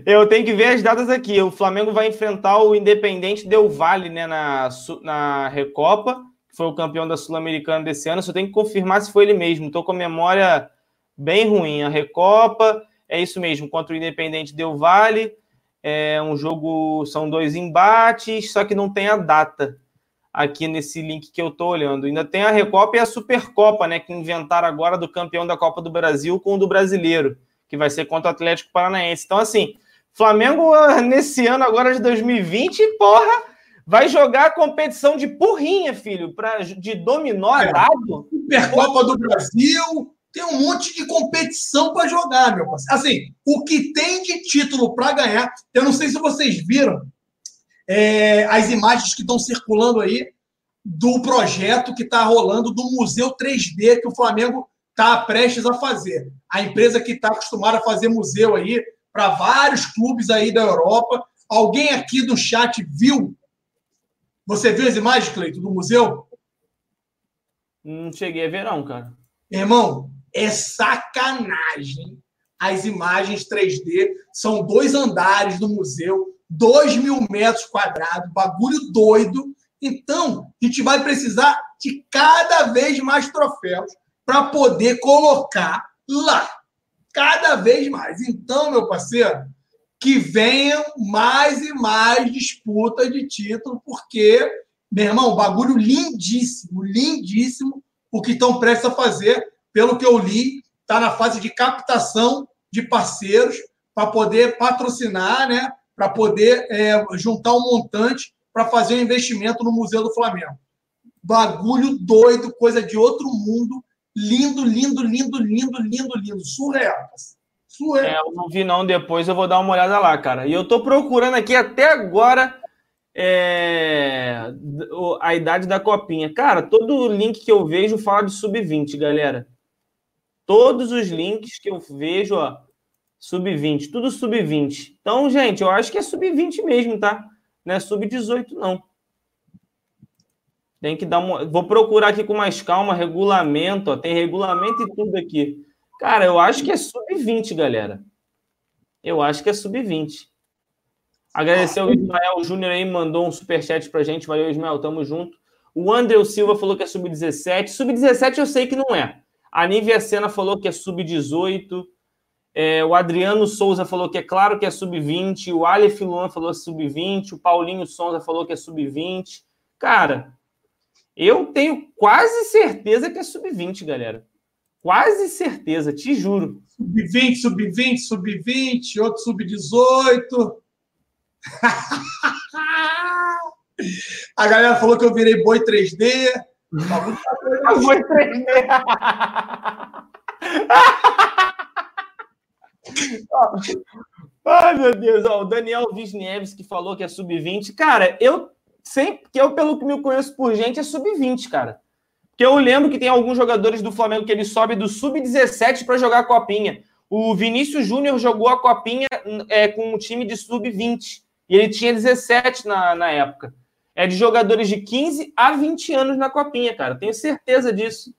Eu tenho que ver as datas aqui. O Flamengo vai enfrentar o Independente Del Vale né, na, na Recopa, que foi o campeão da Sul-Americana desse ano. Só tenho que confirmar se foi ele mesmo. Estou com a memória bem ruim. A Recopa é isso mesmo, contra o Independente Del Vale. É um jogo, são dois embates, só que não tem a data aqui nesse link que eu estou olhando. Ainda tem a Recopa e a Supercopa, né? Que inventaram agora do campeão da Copa do Brasil com o do brasileiro que vai ser contra o Atlético Paranaense. Então, assim, Flamengo, nesse ano agora de 2020, porra, vai jogar a competição de porrinha, filho, pra, de dominó é, dado. Supercopa do Brasil, tem um monte de competição para jogar, meu parceiro. Assim, o que tem de título para ganhar, eu não sei se vocês viram é, as imagens que estão circulando aí do projeto que está rolando do Museu 3D que o Flamengo está prestes a fazer. A empresa que está acostumada a fazer museu aí para vários clubes aí da Europa. Alguém aqui do chat viu? Você viu as imagens, Cleito, do museu? Não cheguei a ver, não, cara. Irmão, é sacanagem. As imagens 3D são dois andares do museu, dois mil metros quadrados, bagulho doido. Então, a gente vai precisar de cada vez mais troféus para poder colocar lá. Cada vez mais. Então, meu parceiro, que venham mais e mais disputas de título, porque, meu irmão, bagulho lindíssimo, lindíssimo o que estão prestes a fazer. Pelo que eu li, está na fase de captação de parceiros para poder patrocinar, né? Para poder é, juntar um montante para fazer um investimento no Museu do Flamengo. Bagulho doido, coisa de outro mundo. Lindo, lindo, lindo, lindo, lindo, lindo. Surreal. Surreal. É, eu não vi não, depois eu vou dar uma olhada lá, cara. E eu tô procurando aqui até agora é, a idade da copinha. Cara, todo link que eu vejo fala de sub-20, galera. Todos os links que eu vejo, ó, sub-20, tudo sub-20. Então, gente, eu acho que é sub-20 mesmo, tá? Não é sub-18, não. Tem que dar uma. Vou procurar aqui com mais calma, regulamento, ó, tem regulamento e tudo aqui. Cara, eu acho que é sub-20, galera. Eu acho que é sub-20. Agradecer ao Ismael Júnior aí, mandou um superchat pra gente. Valeu, Ismael, tamo junto. O André Silva falou que é sub-17. Sub-17 eu sei que não é. A Nívia Sena falou que é sub-18. É, o Adriano Souza falou que é claro que é sub-20. O Aleph Luan falou sub-20. O Paulinho Souza falou que é sub-20. Cara, eu tenho quase certeza que é sub-20, galera. Quase certeza, te juro. Sub-20, sub-20, sub-20, outro sub-18. A galera falou que eu virei boi 3D. boi 3D. Ai, meu Deus. Ó, o Daniel Wisniewski falou que é sub-20. Cara, eu sempre que eu, pelo que me conheço por gente, é sub-20, cara. Porque eu lembro que tem alguns jogadores do Flamengo que ele sobe do sub-17 para jogar a copinha. O Vinícius Júnior jogou a copinha é, com um time de sub-20. E ele tinha 17 na, na época. É de jogadores de 15 a 20 anos na copinha, cara. Tenho certeza disso.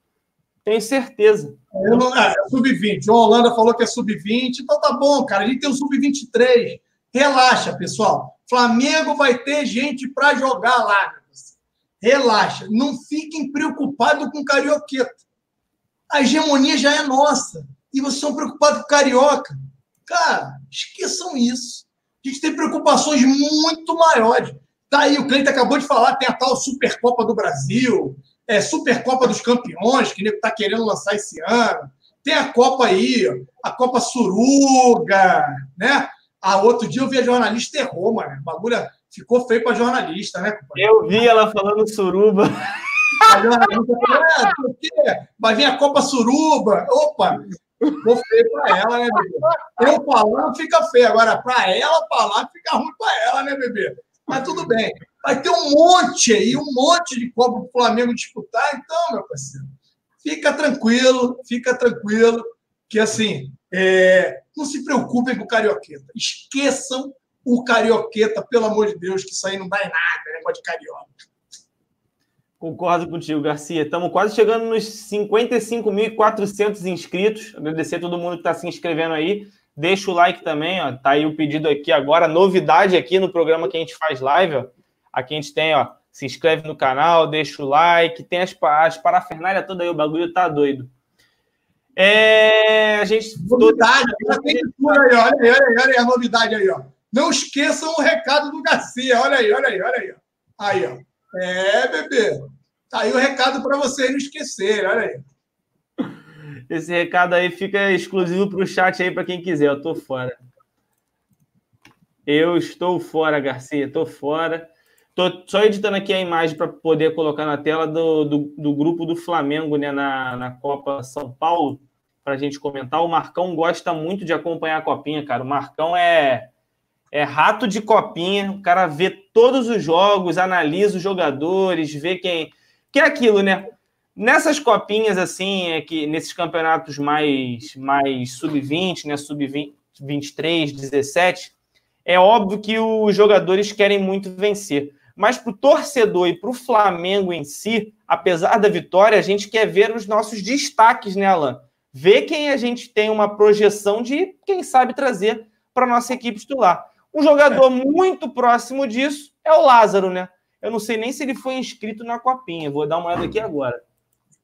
Tenho certeza. É, é sub-20. O Holanda falou que é sub-20. Então tá bom, cara. A gente tem o sub-23. Relaxa, pessoal. Flamengo vai ter gente para jogar lá. relaxa. Não fiquem preocupados com Carioqueta. A hegemonia já é nossa. E vocês estão preocupados com Carioca. Cara, esqueçam isso. A gente tem preocupações muito maiores. Tá aí, o Cleiton acabou de falar, tem a tal Supercopa do Brasil, é, Supercopa dos Campeões, que ele está querendo lançar esse ano. Tem a Copa aí, a Copa Suruga, né? Ah, outro dia eu vi a jornalista errou, mano. O bagulho ficou feio para jornalista, né? Eu vi ela falando suruba. A jornalista falou, é, vai vir a Copa Suruba. Opa, ficou feio para ela, né, bebê? Eu falando fica feio. Agora, para ela falar, fica ruim para ela, né, bebê? Mas tudo bem. Vai ter um monte aí, um monte de Copa para o Flamengo disputar. Então, meu parceiro, fica tranquilo, fica tranquilo, que assim, é, não se preocupem com o Carioqueta. Esqueçam o Carioqueta, pelo amor de Deus, que isso aí não dá em nada, negócio de Carioca. Concordo contigo, Garcia. Estamos quase chegando nos 55.400 inscritos. Agradecer a todo mundo que está se inscrevendo aí. Deixa o like também, ó. Tá aí o pedido aqui agora. Novidade aqui no programa que a gente faz live, ó. Aqui a gente tem, ó. Se inscreve no canal, deixa o like. Tem as, as parafernálias toda aí, o bagulho tá doido. É, a gente. Novidade, todo... tem tudo aí, olha aí, olha aí, olha aí a novidade aí, ó. Não esqueçam o recado do Garcia. Olha aí, olha aí, olha aí. Aí, ó. É, bebê. Tá aí o recado para vocês não esquecerem, olha aí. Esse recado aí fica exclusivo para o chat aí para quem quiser. Eu tô fora. Eu estou fora, Garcia. Estou fora. Tô só editando aqui a imagem para poder colocar na tela do, do, do, grupo do Flamengo, né, na, na Copa São Paulo, para a gente comentar. O Marcão gosta muito de acompanhar a copinha, cara. O Marcão é é rato de copinha, o cara vê todos os jogos, analisa os jogadores, vê quem. Que é aquilo, né? Nessas copinhas, assim, é que nesses campeonatos mais, mais sub-20, né? Sub-23, 17, é óbvio que os jogadores querem muito vencer. Mas para o torcedor e para o Flamengo em si, apesar da vitória, a gente quer ver os nossos destaques, né, Alan? Ver quem a gente tem uma projeção de, quem sabe, trazer para a nossa equipe titular. Um jogador muito próximo disso é o Lázaro, né? Eu não sei nem se ele foi inscrito na copinha. Vou dar uma olhada aqui agora.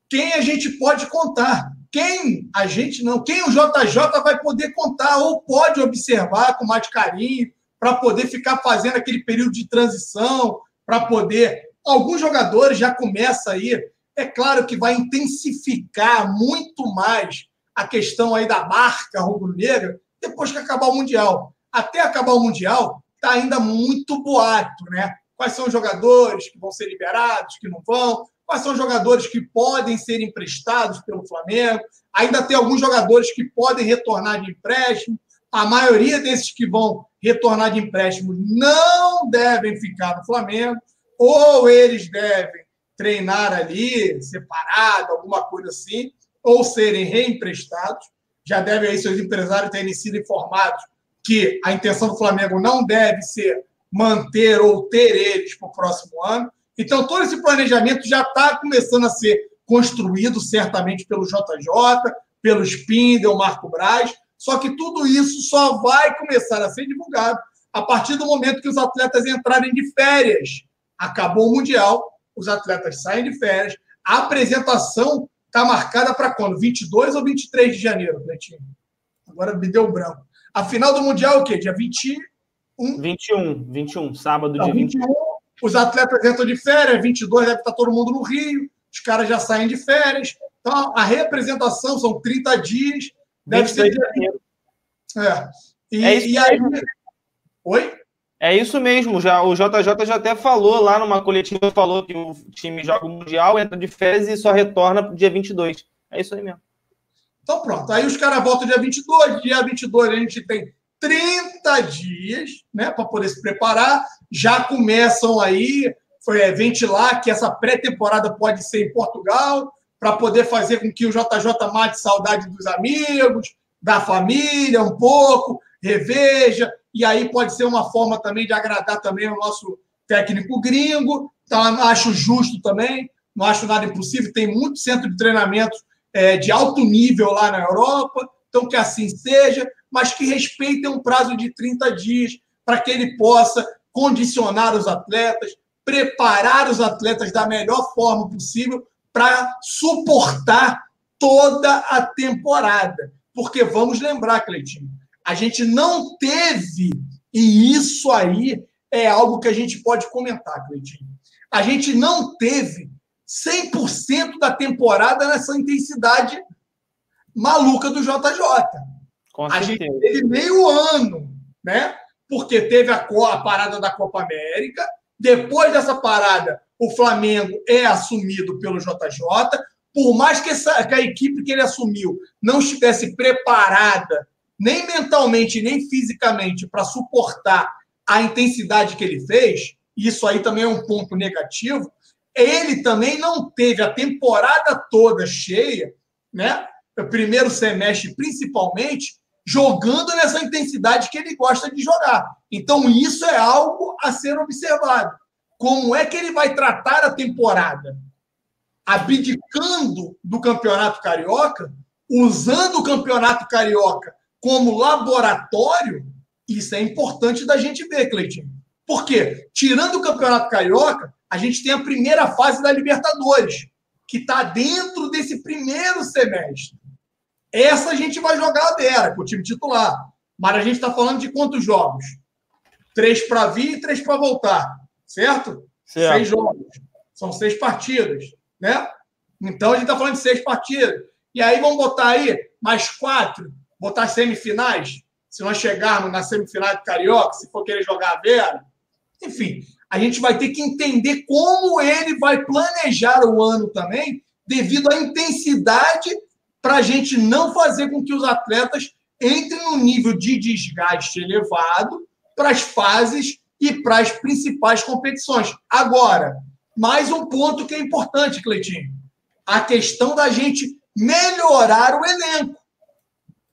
Quem a gente pode contar? Quem a gente não? Quem o JJ vai poder contar ou pode observar com mais carinho para poder ficar fazendo aquele período de transição, para poder. Alguns jogadores já começa aí. É claro que vai intensificar muito mais a questão aí da marca rubro-negra depois que acabar o Mundial até acabar o Mundial, está ainda muito boato, né? Quais são os jogadores que vão ser liberados, que não vão? Quais são os jogadores que podem ser emprestados pelo Flamengo? Ainda tem alguns jogadores que podem retornar de empréstimo. A maioria desses que vão retornar de empréstimo não devem ficar no Flamengo, ou eles devem treinar ali, separado, alguma coisa assim, ou serem reemprestados. Já devem aí seus empresários terem sido informados que a intenção do Flamengo não deve ser manter ou ter eles para o próximo ano. Então, todo esse planejamento já está começando a ser construído, certamente, pelo JJ, pelo Spindel, Marco Braz. Só que tudo isso só vai começar a ser divulgado a partir do momento que os atletas entrarem de férias. Acabou o Mundial, os atletas saem de férias. A apresentação está marcada para quando? 22 ou 23 de janeiro, Cleitinho? Agora me deu branco. A final do Mundial é o quê? Dia 21? 21, 21, sábado, dia 21. 21. Os atletas entram de férias, 22 deve estar todo mundo no Rio, os caras já saem de férias. Então, a representação são 30 dias, deve ser. É. E, é isso e aí. Mesmo. Oi? É isso mesmo, já, o JJ já até falou lá numa coletiva, falou que o time joga o Mundial, entra de férias e só retorna pro dia 22. É isso aí mesmo. Então, pronto. Aí os caras voltam dia 22. Dia 22 a gente tem 30 dias né, para poder se preparar. Já começam aí foi, é, ventilar que essa pré-temporada pode ser em Portugal, para poder fazer com que o JJ mate saudade dos amigos, da família um pouco, reveja. E aí pode ser uma forma também de agradar também o nosso técnico gringo. Então, acho justo também, não acho nada impossível. Tem muito centro de treinamento é, de alto nível lá na Europa, então que assim seja, mas que respeitem um prazo de 30 dias para que ele possa condicionar os atletas, preparar os atletas da melhor forma possível para suportar toda a temporada. Porque vamos lembrar, Cleitinho, a gente não teve, e isso aí é algo que a gente pode comentar, Cleitinho. A gente não teve 100% da temporada nessa intensidade maluca do JJ. Com a gente teve meio ano, né? Porque teve a, a parada da Copa América, depois dessa parada, o Flamengo é assumido pelo JJ. Por mais que, essa, que a equipe que ele assumiu não estivesse preparada, nem mentalmente, nem fisicamente, para suportar a intensidade que ele fez, isso aí também é um ponto negativo. Ele também não teve a temporada toda cheia, né? O primeiro semestre, principalmente, jogando nessa intensidade que ele gosta de jogar. Então, isso é algo a ser observado. Como é que ele vai tratar a temporada? Abdicando do campeonato carioca, usando o campeonato carioca como laboratório, isso é importante da gente ver, Cleitinho. Por quê? Tirando o campeonato carioca, a gente tem a primeira fase da Libertadores, que está dentro desse primeiro semestre. Essa a gente vai jogar a Vera, com o time titular. Mas a gente está falando de quantos jogos? Três para vir e três para voltar. Certo? certo? Seis jogos. São seis partidas. Né? Então a gente está falando de seis partidas. E aí vamos botar aí mais quatro, botar semifinais. Se nós chegarmos na semifinal do Carioca, se for querer jogar a Vera. Enfim, a gente vai ter que entender como ele vai planejar o ano também, devido à intensidade para a gente não fazer com que os atletas entrem num nível de desgaste elevado para as fases e para as principais competições. Agora, mais um ponto que é importante, Cleitinho. A questão da gente melhorar o elenco.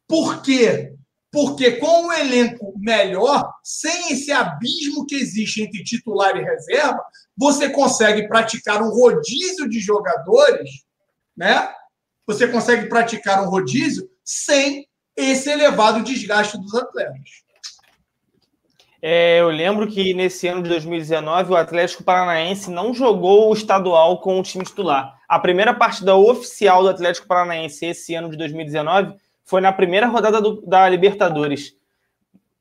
Por quê? Porque com o elenco melhor, sem esse abismo que existe entre titular e reserva, você consegue praticar um rodízio de jogadores, né? você consegue praticar um rodízio sem esse elevado desgaste dos atletas. É, eu lembro que nesse ano de 2019 o Atlético Paranaense não jogou o estadual com o time titular. A primeira partida oficial do Atlético Paranaense esse ano de 2019 foi na primeira rodada do, da Libertadores.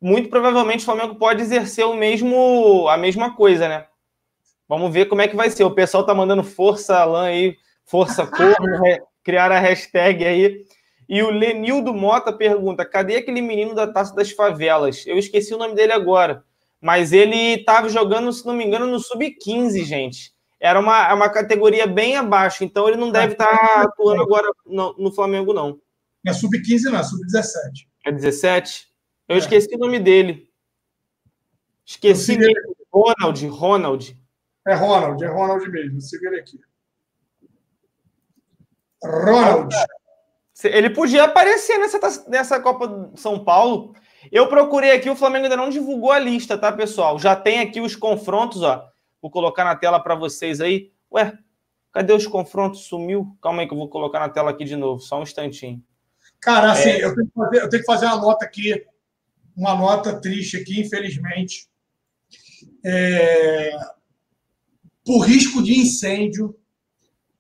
Muito provavelmente o Flamengo pode exercer o mesmo, a mesma coisa, né? Vamos ver como é que vai ser. O pessoal tá mandando força, Alain aí, força corno, criar a hashtag aí. E o Lenildo Mota pergunta: cadê aquele menino da taça das favelas? Eu esqueci o nome dele agora. Mas ele estava jogando, se não me engano, no sub-15, gente. Era uma, é uma categoria bem abaixo, então ele não deve estar tá atuando agora no, no, Flamengo, não. É sub-15, não, é sub-17. É 17? Eu é. esqueci o nome dele. Esqueci mesmo. Ronald, Ronald. É Ronald, é Ronald mesmo. Siga ele aqui. Ronald. Ele podia aparecer nessa, nessa Copa de São Paulo. Eu procurei aqui, o Flamengo ainda não divulgou a lista, tá, pessoal? Já tem aqui os confrontos, ó. Vou colocar na tela para vocês aí. Ué, cadê os confrontos? Sumiu? Calma aí que eu vou colocar na tela aqui de novo, só um instantinho. Cara, assim, é... eu, tenho fazer, eu, tenho que fazer, uma nota aqui, uma nota triste aqui, infelizmente. É... Por risco de incêndio,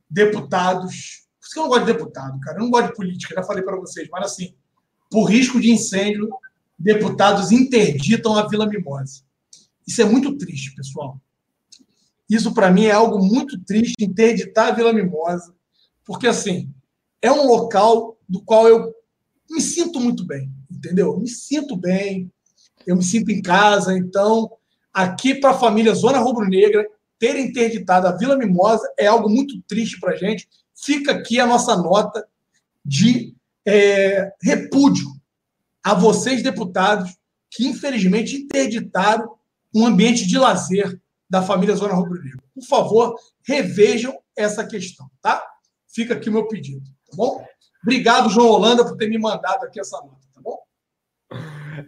deputados isso que eu não gosto de deputado, cara. Eu não gosto de política, já falei para vocês, mas assim, por risco de incêndio, deputados interditam a Vila Mimosa. Isso é muito triste, pessoal. Isso, para mim, é algo muito triste, interditar a Vila Mimosa, porque, assim, é um local do qual eu me sinto muito bem, entendeu? Eu me sinto bem, eu me sinto em casa. Então, aqui para a família Zona Rubro Negra, ter interditado a Vila Mimosa é algo muito triste para gente fica aqui a nossa nota de é, repúdio a vocês, deputados, que infelizmente interditaram um ambiente de lazer da família Zona Rubro Negro. Por favor, revejam essa questão, tá? Fica aqui o meu pedido, tá bom? Obrigado, João Holanda, por ter me mandado aqui essa nota?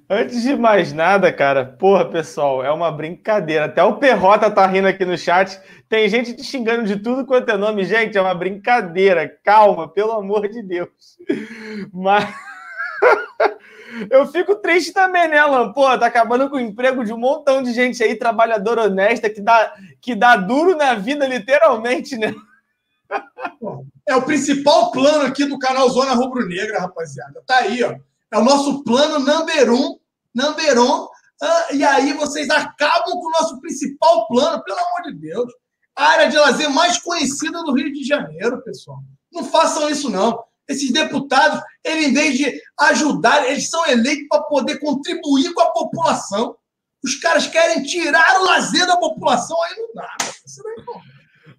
Antes de mais nada, cara, porra, pessoal, é uma brincadeira. Até o Perrota tá rindo aqui no chat. Tem gente te xingando de tudo quanto é nome. Gente, é uma brincadeira. Calma, pelo amor de Deus. Mas. Eu fico triste também, né, Alan? Pô, tá acabando com o emprego de um montão de gente aí, trabalhadora honesta, que dá, que dá duro na vida, literalmente, né? É o principal plano aqui do canal Zona Rubro Negra, rapaziada. Tá aí, ó. É o nosso plano number um, number. Ah, e aí vocês acabam com o nosso principal plano, pelo amor de Deus. A área de lazer mais conhecida do Rio de Janeiro, pessoal. Não façam isso, não. Esses deputados, eles, em vez de ajudar, eles são eleitos para poder contribuir com a população. Os caras querem tirar o lazer da população, aí não dá. Isso não é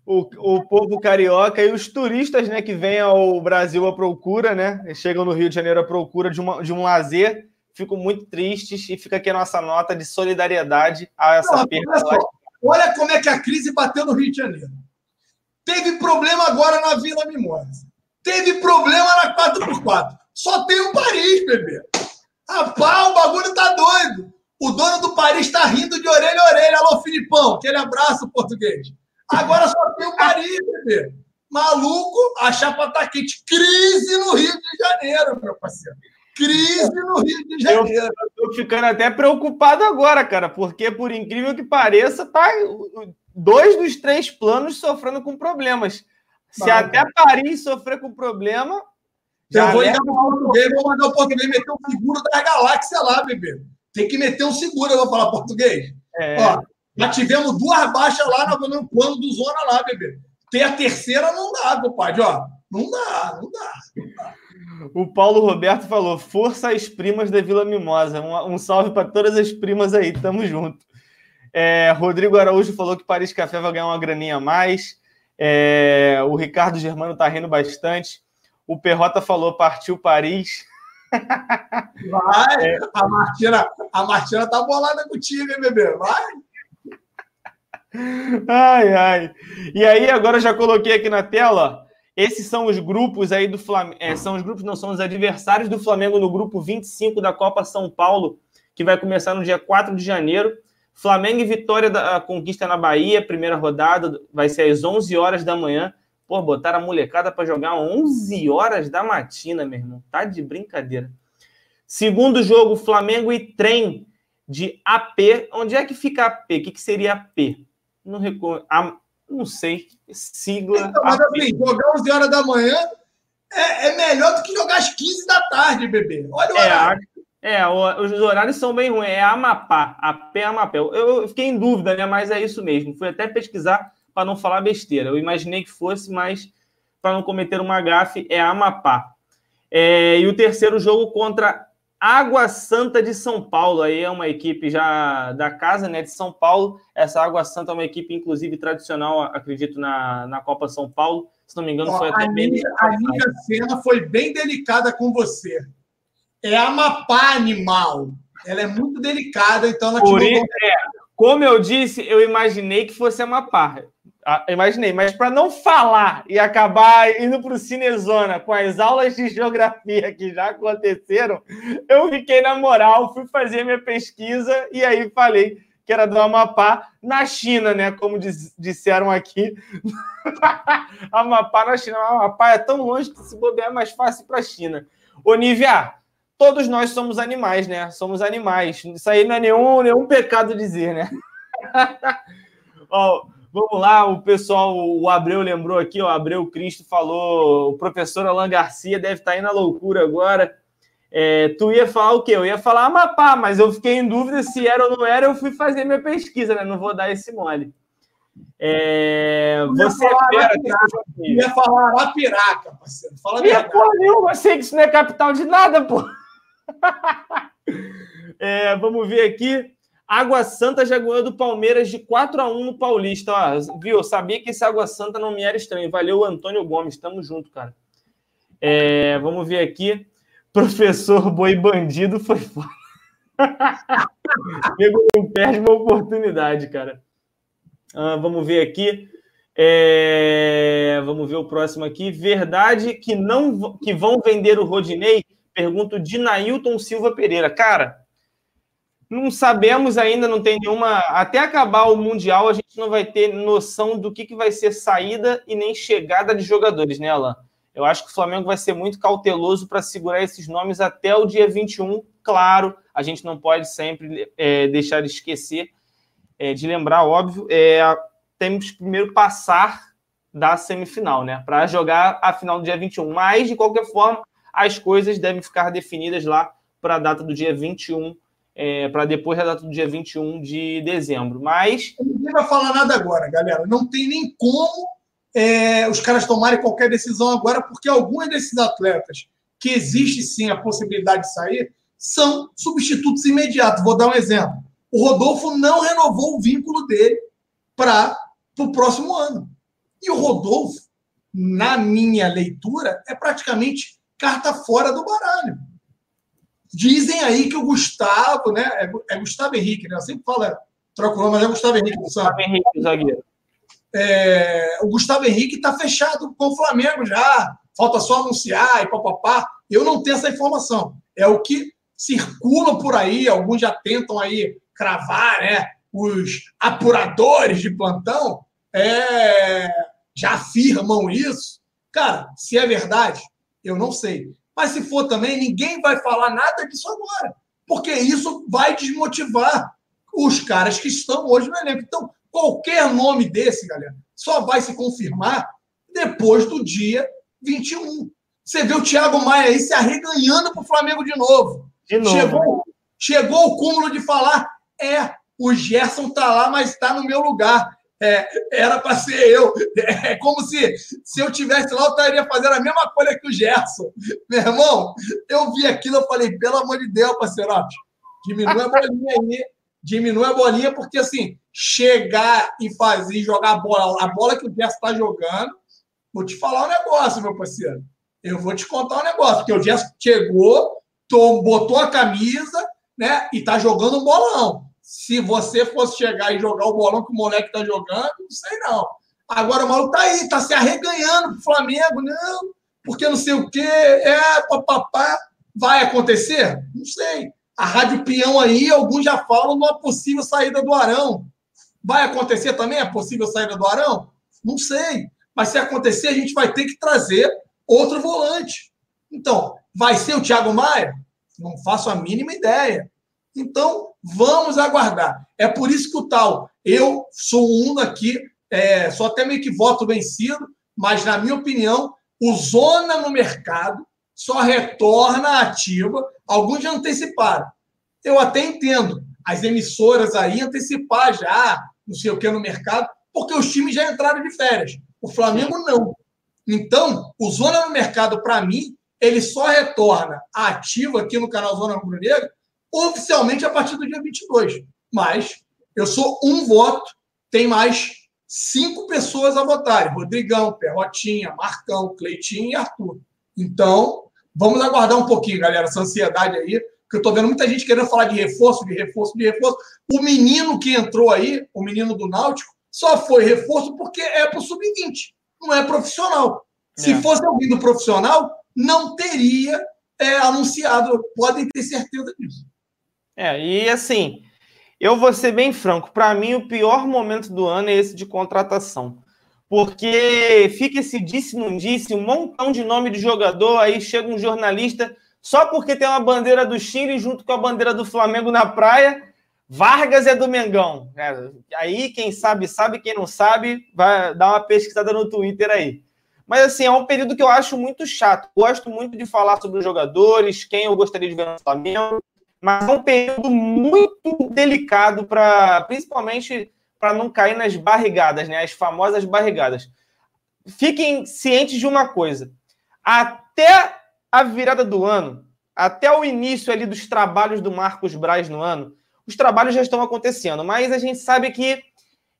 o, o povo carioca e os turistas né, que vêm ao Brasil à procura, né? Chegam no Rio de Janeiro à procura de, uma, de um lazer, ficam muito tristes e fica aqui a nossa nota de solidariedade a essa não, perda. Olha, olha como é que a crise bateu no Rio de Janeiro. Teve problema agora na Vila Mimosa. Teve problema na 4x4. Só tem o Paris, bebê. Rapaz, o bagulho tá doido. O dono do Paris tá rindo de orelha a orelha. Alô, Filipão, aquele abraço português. Agora só tem o Paris, bebê. Maluco, a chapa tá quente. Crise no Rio de Janeiro, meu parceiro. Crise no Rio de Janeiro. Eu tô ficando até preocupado agora, cara, porque por incrível que pareça, tá dois dos três planos sofrendo com problemas. Se até Paris sofrer com problema. Já eu vou ligar para o português, vou mandar o português meter um seguro da galáxia lá, bebê. Tem que meter um seguro, eu vou falar português. É. Ó, já tivemos duas baixas lá no, no plano do Zona lá, bebê. Ter a terceira não dá, compadre, ó. Não dá, não dá. Não dá. O Paulo Roberto falou: força às primas da Vila Mimosa. Um, um salve para todas as primas aí, tamo junto. É, Rodrigo Araújo falou que Paris Café vai ganhar uma graninha a mais. É, o Ricardo Germano tá rindo bastante. O Perrota falou: partiu Paris. Vai! É. A Martina, a Martina tá bolada contigo, hein, bebê? Vai! Ai, ai. E aí, agora já coloquei aqui na tela. Esses são os grupos aí do Flamengo. É, são os grupos, não são os adversários do Flamengo no grupo 25 da Copa São Paulo, que vai começar no dia 4 de janeiro. Flamengo e Vitória da conquista na Bahia, primeira rodada, vai ser às 11 horas da manhã. Pô, botaram a molecada para jogar 11 horas da matina, meu irmão. Tá de brincadeira. Segundo jogo, Flamengo e Trem de AP. Onde é que fica AP? O que, que seria AP? Não, recordo, não sei. Sigla. Então, mas assim, jogar 11 horas da manhã é, é, melhor do que jogar às 15 da tarde, bebê. Olha o é, horário. É, os horários são bem ruins. É Amapá, a pé Amapé. Eu fiquei em dúvida, né? Mas é isso mesmo. Fui até pesquisar para não falar besteira. Eu imaginei que fosse, mas para não cometer uma gafe, é Amapá. É, e o terceiro jogo contra Água Santa de São Paulo. Aí é uma equipe já da casa, né? De São Paulo. Essa Água Santa é uma equipe, inclusive, tradicional, acredito, na, na Copa São Paulo. Se não me engano, foi até a bem. Minha, a minha cena foi bem delicada com você é Amapá animal. Ela é muito delicada, então ela Por isso, é, Como eu disse, eu imaginei que fosse Amapá. Ah, imaginei, mas para não falar e acabar indo para o Cinezona com as aulas de geografia que já aconteceram, eu fiquei na moral, fui fazer minha pesquisa e aí falei que era do Amapá na China, né? Como diz, disseram aqui. Amapá na China. Amapá é tão longe que se bobear é mais fácil para a China. Onívia, todos nós somos animais, né? Somos animais. Isso aí não é nenhum, nenhum pecado dizer, né? ó, vamos lá, o pessoal, o Abreu lembrou aqui, o Abreu Cristo falou, o professor Alan Garcia deve estar aí na loucura agora. É, tu ia falar o quê? Eu ia falar Amapá, mas eu fiquei em dúvida se era ou não era, eu fui fazer minha pesquisa, né? Não vou dar esse mole. É, você ia falar, é ia falar Arapiraca, parceiro. Fala ia, porra nenhuma, eu sei que isso não é capital de nada, pô. é, vamos ver aqui. Água Santa já ganhou do Palmeiras de 4 a 1 no Paulista. Ó, viu? Eu sabia que esse Água Santa não me era estranho. Valeu, Antônio Gomes. Tamo junto, cara. É, vamos ver aqui. Professor Boi Bandido foi foda. não perde uma oportunidade, cara. Ah, vamos ver aqui. É, vamos ver o próximo aqui. Verdade que não que vão vender o Rodinei Pergunto de Nailton Silva Pereira. Cara, não sabemos ainda, não tem nenhuma. Até acabar o Mundial, a gente não vai ter noção do que, que vai ser saída e nem chegada de jogadores, né, Alan? Eu acho que o Flamengo vai ser muito cauteloso para segurar esses nomes até o dia 21, claro, a gente não pode sempre é, deixar de esquecer, é, de lembrar, óbvio, é, temos que primeiro passar da semifinal, né? Para jogar a final do dia 21. Mas, de qualquer forma, as coisas devem ficar definidas lá para a data do dia 21, é, para depois da data do dia 21 de dezembro. Mas. Ninguém vai falar nada agora, galera. Não tem nem como é, os caras tomarem qualquer decisão agora, porque alguns desses atletas que existe sim a possibilidade de sair são substitutos imediatos. Vou dar um exemplo. O Rodolfo não renovou o vínculo dele para o próximo ano. E o Rodolfo, na minha leitura, é praticamente carta fora do baralho. Dizem aí que o Gustavo, né? É, é Gustavo Henrique, né? Eu sempre falo, é, troco o nome, mas é Gustavo Henrique, sabe? Gustavo Henrique, zagueiro. É, o Gustavo Henrique está fechado com o Flamengo já. Falta só anunciar e papapá. Eu não tenho essa informação. É o que circula por aí, alguns já tentam aí cravar, né? Os apuradores de plantão é, já afirmam isso. Cara, se é verdade, eu não sei. Mas se for também, ninguém vai falar nada disso agora. Porque isso vai desmotivar os caras que estão hoje no elenco. Então, qualquer nome desse, galera, só vai se confirmar depois do dia 21. Você vê o Thiago Maia aí se arreganhando para o Flamengo de novo. De novo. Chegou, chegou o cúmulo de falar: é, o Gerson tá lá, mas está no meu lugar. É, era para ser eu. É como se, se eu tivesse lá, eu estaria fazendo a mesma coisa que o Gerson. Meu irmão, eu vi aquilo, eu falei, pelo amor de Deus, parceirote, diminui a bolinha aí, diminui a bolinha, porque assim, chegar e fazer, jogar a bola, a bola que o Gerson está jogando, vou te falar um negócio, meu parceiro. Eu vou te contar um negócio, porque o Gerson chegou, botou a camisa, né, e tá jogando um bolão se você fosse chegar e jogar o bolão que o moleque tá jogando, não sei não. Agora o maluco tá aí, tá se arreganhando pro Flamengo, não, porque não sei o quê, é, papapá. Vai acontecer? Não sei. A Rádio Peão aí, alguns já falam numa possível saída do Arão. Vai acontecer também a possível saída do Arão? Não sei. Mas se acontecer, a gente vai ter que trazer outro volante. Então, vai ser o Thiago Maia? Não faço a mínima ideia. Então, vamos aguardar. É por isso que o tal, eu sou um aqui, é, sou até meio que voto vencido, mas, na minha opinião, o zona no mercado só retorna ativa. Alguns já anteciparam. Eu até entendo as emissoras aí antecipar já, não sei o que, no mercado, porque os times já entraram de férias. O Flamengo não. Então, o Zona no Mercado, para mim, ele só retorna ativo aqui no canal Zona Rubro Negra oficialmente a partir do dia 22. Mas eu sou um voto, tem mais cinco pessoas a votarem: Rodrigão, Perrotinha, Marcão, Cleitinho e Arthur. Então, vamos aguardar um pouquinho, galera, essa ansiedade aí, que eu estou vendo muita gente querendo falar de reforço, de reforço, de reforço. O menino que entrou aí, o menino do Náutico, só foi reforço porque é para o sub-20, não é profissional. Se é. fosse alguém do profissional, não teria é, anunciado, podem ter certeza disso. É, e assim, eu vou ser bem franco, para mim o pior momento do ano é esse de contratação. Porque fica esse disse, não disse, um montão de nome de jogador, aí chega um jornalista, só porque tem uma bandeira do Chile junto com a bandeira do Flamengo na praia, Vargas é do Mengão. É, aí quem sabe, sabe, quem não sabe, vai dar uma pesquisada no Twitter aí. Mas assim, é um período que eu acho muito chato. Gosto muito de falar sobre os jogadores, quem eu gostaria de ver no Flamengo mas é um período muito delicado para, principalmente para não cair nas barrigadas, né? As famosas barrigadas. Fiquem cientes de uma coisa: até a virada do ano, até o início ali dos trabalhos do Marcos Braz no ano, os trabalhos já estão acontecendo, mas a gente sabe que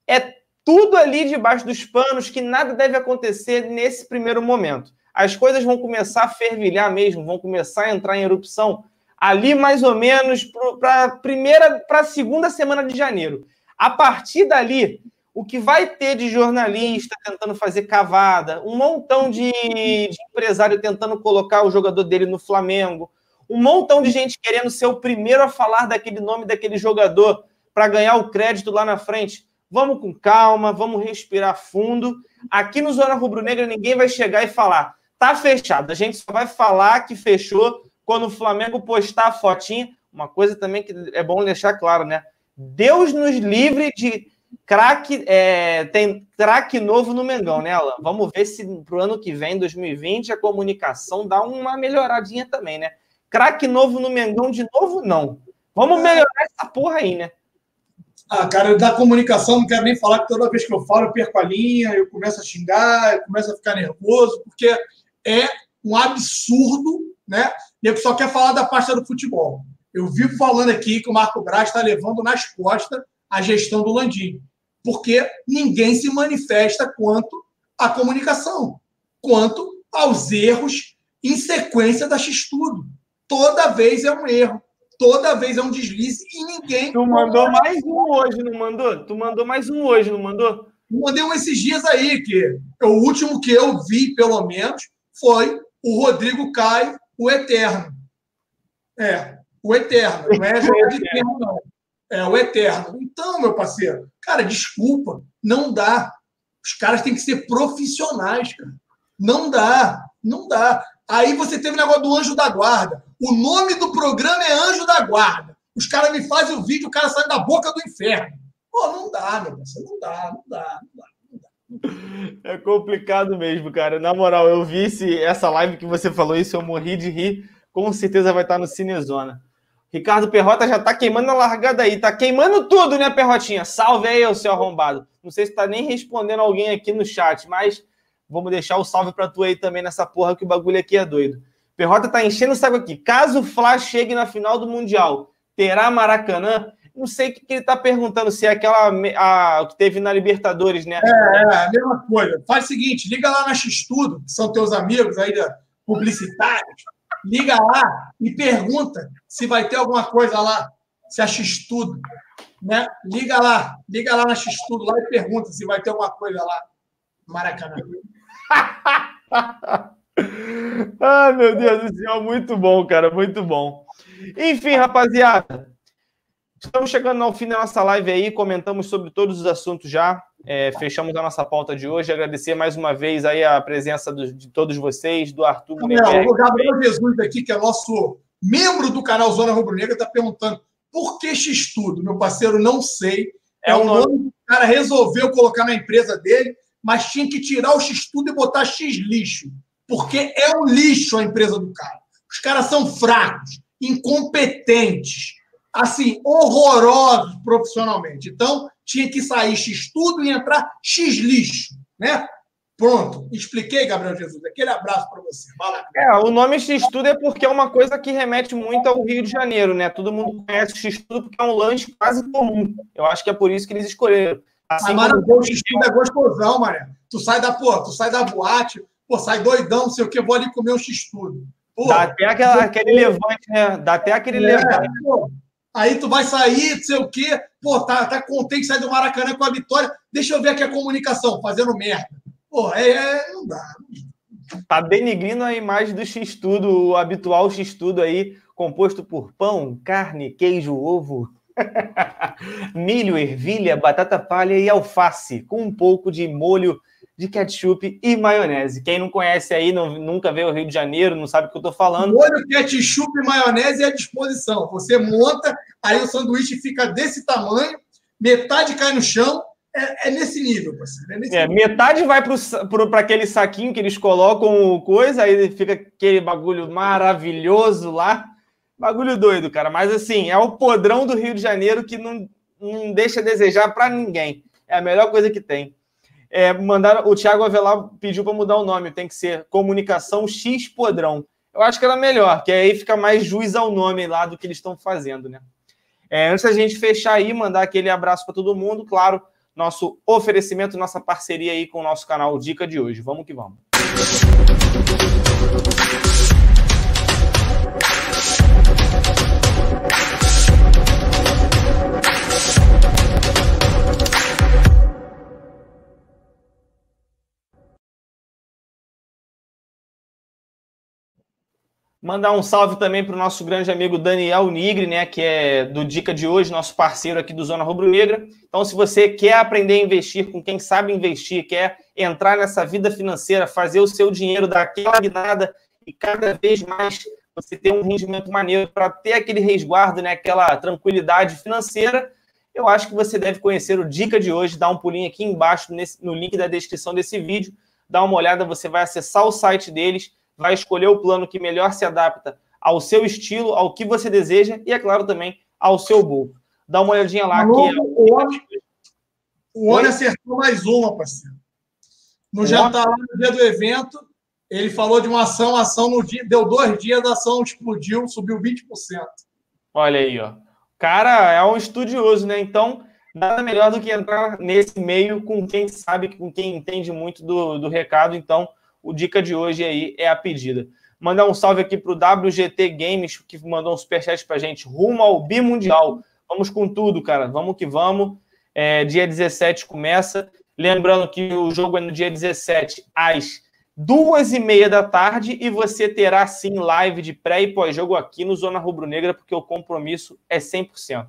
é tudo ali debaixo dos panos que nada deve acontecer nesse primeiro momento. As coisas vão começar a fervilhar mesmo, vão começar a entrar em erupção ali mais ou menos para primeira, para a segunda semana de janeiro. A partir dali, o que vai ter de jornalista tentando fazer cavada, um montão de, de empresário tentando colocar o jogador dele no Flamengo, um montão de gente querendo ser o primeiro a falar daquele nome daquele jogador para ganhar o crédito lá na frente. Vamos com calma, vamos respirar fundo. Aqui no Zona Rubro Negra ninguém vai chegar e falar, tá fechado. A gente só vai falar que fechou quando o Flamengo postar a fotinha, uma coisa também que é bom deixar claro, né? Deus nos livre de craque, é, tem craque novo no Mengão, né, Alan? Vamos ver se pro ano que vem, 2020, a comunicação dá uma melhoradinha também, né? Craque novo no Mengão de novo, não. Vamos melhorar essa porra aí, né? Ah, cara, da comunicação, não quero nem falar que toda vez que eu falo, eu perco a linha, eu começo a xingar, eu começo a ficar nervoso, porque é um absurdo, né? Eu só quer falar da pasta do futebol. Eu vivo falando aqui que o Marco Braz está levando nas costas a gestão do Landim, porque ninguém se manifesta quanto à comunicação, quanto aos erros em sequência da X-Tudo. Toda vez é um erro toda vez é um deslize e ninguém. Tu mandou mais um hoje, não mandou? Tu mandou mais um hoje, não mandou? Mandei um esses dias aí, que o último que eu vi, pelo menos, foi o Rodrigo Caio, o Eterno. É, o Eterno. Não é jogar de termo, não. É o Eterno. Então, meu parceiro, cara, desculpa, não dá. Os caras têm que ser profissionais, cara. Não dá, não dá. Aí você teve o negócio do anjo da guarda. O nome do programa é Anjo da Guarda. Os caras me fazem o vídeo, o cara sai da boca do inferno. Pô, não dá, meu parceiro. Não dá, não dá, não dá. É complicado mesmo, cara. Na moral, eu vi esse, essa live que você falou isso, eu morri de rir. Com certeza vai estar no Cinezona. Ricardo Perrota já tá queimando a largada aí. Tá queimando tudo, né, Perrotinha? Salve aí, seu arrombado. Não sei se tá nem respondendo alguém aqui no chat, mas vamos deixar o salve pra tu aí também nessa porra que o bagulho aqui é doido. Perrota tá enchendo o saco aqui. Caso o Fla chegue na final do Mundial, terá Maracanã? Não sei o que, ele está perguntando, se é aquela a, que teve na Libertadores, né? É, é, a mesma coisa. Faz o seguinte, liga lá na X-Tudo, que são teus amigos aí da, publicitários, liga lá e pergunta se vai ter alguma coisa lá, se a X-Tudo, né? Liga lá, liga lá na X-Tudo lá e pergunta se vai ter alguma coisa lá Maracanã. ah, meu Deus do céu, muito bom, cara, muito bom. Enfim, rapaziada, estamos chegando ao fim da nossa live aí, comentamos sobre todos os assuntos já, é, fechamos a nossa pauta de hoje, agradecer mais uma vez aí a presença do, de todos vocês, do Arthur Não, O Gabriel Jesus aqui, que é nosso membro do canal Zona Rubro Negra, está perguntando por que X-Tudo? Meu parceiro, não sei. É, é o nome que o cara resolveu colocar na empresa dele, mas tinha que tirar o X-Tudo e botar X-Lixo porque é um lixo a empresa do cara. Os caras são fracos, incompetentes, assim, horrorosos profissionalmente. Então, tinha que sair X tudo e entrar X lixo, né? Pronto, expliquei, Gabriel Jesus. Aquele abraço para você. É, o nome X-Tudo é porque é uma coisa que remete muito ao Rio de Janeiro, né? Todo mundo conhece o X-Tudo porque é um lanche quase comum. Eu acho que é por isso que eles escolheram. Assim, mas, o X-Tudo é gostosão, Mané. Tu sai da, pô, tu sai da boate, Pô, sai doidão, não sei o que, vou ali comer um x-tudo. Dá até aquela, aquele levante, né? Dá até aquele é, levante. Pô, aí tu vai sair, não sei o quê, pô, tá, tá contente, sai do Maracanã com a vitória. Deixa eu ver aqui a comunicação, fazendo merda. Pô, é, é não dá. Tá denigrindo a imagem do X-Tudo, o habitual X-Tudo aí, composto por pão, carne, queijo, ovo, milho, ervilha, batata palha e alface, com um pouco de molho de ketchup e maionese. Quem não conhece aí, não, nunca veio ao Rio de Janeiro, não sabe o que eu estou falando. Molho, ketchup e maionese é à disposição. Você monta, aí o sanduíche fica desse tamanho, metade cai no chão, é, é nesse nível, parceiro. É, nesse é nível. metade vai para aquele saquinho que eles colocam coisa, aí fica aquele bagulho maravilhoso lá. Bagulho doido, cara. Mas assim, é o podrão do Rio de Janeiro que não, não deixa a desejar para ninguém. É a melhor coisa que tem. É, mandaram, o Thiago Avelar pediu para mudar o nome, tem que ser Comunicação X Podrão. Eu acho que era melhor, que aí fica mais juiz ao nome lá do que eles estão fazendo, né? É, antes da gente fechar aí, mandar aquele abraço para todo mundo, claro, nosso oferecimento, nossa parceria aí com o nosso canal Dica de hoje. Vamos que vamos. Mandar um salve também para o nosso grande amigo Daniel Nigre, né, que é do Dica de hoje, nosso parceiro aqui do Zona Rubro Negra. Então, se você quer aprender a investir com quem sabe investir, quer entrar nessa vida financeira, fazer o seu dinheiro dar aquela guinada e cada vez mais você ter um rendimento maneiro para ter aquele resguardo, né, aquela tranquilidade financeira, eu acho que você deve conhecer o Dica de hoje. Dá um pulinho aqui embaixo nesse, no link da descrição desse vídeo. Dá uma olhada, você vai acessar o site deles, vai escolher o plano que melhor se adapta ao seu estilo, ao que você deseja e, é claro, também ao seu bolso. Dá uma olhadinha lá. Alô, que é... O homem, o homem acertou mais uma, parceiro. No jantar lá no dia do evento, ele falou de uma ação, ação no dia, deu dois dias, a ação explodiu, subiu 20%. Olha aí, ó. Cara, é um estudioso, né? Então, nada melhor do que entrar nesse meio com quem sabe, com quem entende muito do, do recado. Então, o dica de hoje aí é a pedida. Mandar um salve aqui para o WGT Games, que mandou um superchat para gente, rumo ao Bimundial. Vamos com tudo, cara. Vamos que vamos. É, dia 17 começa. Lembrando que o jogo é no dia 17, às duas e meia da tarde, e você terá sim live de pré e pós-jogo aqui no Zona Rubro Negra, porque o compromisso é 100%.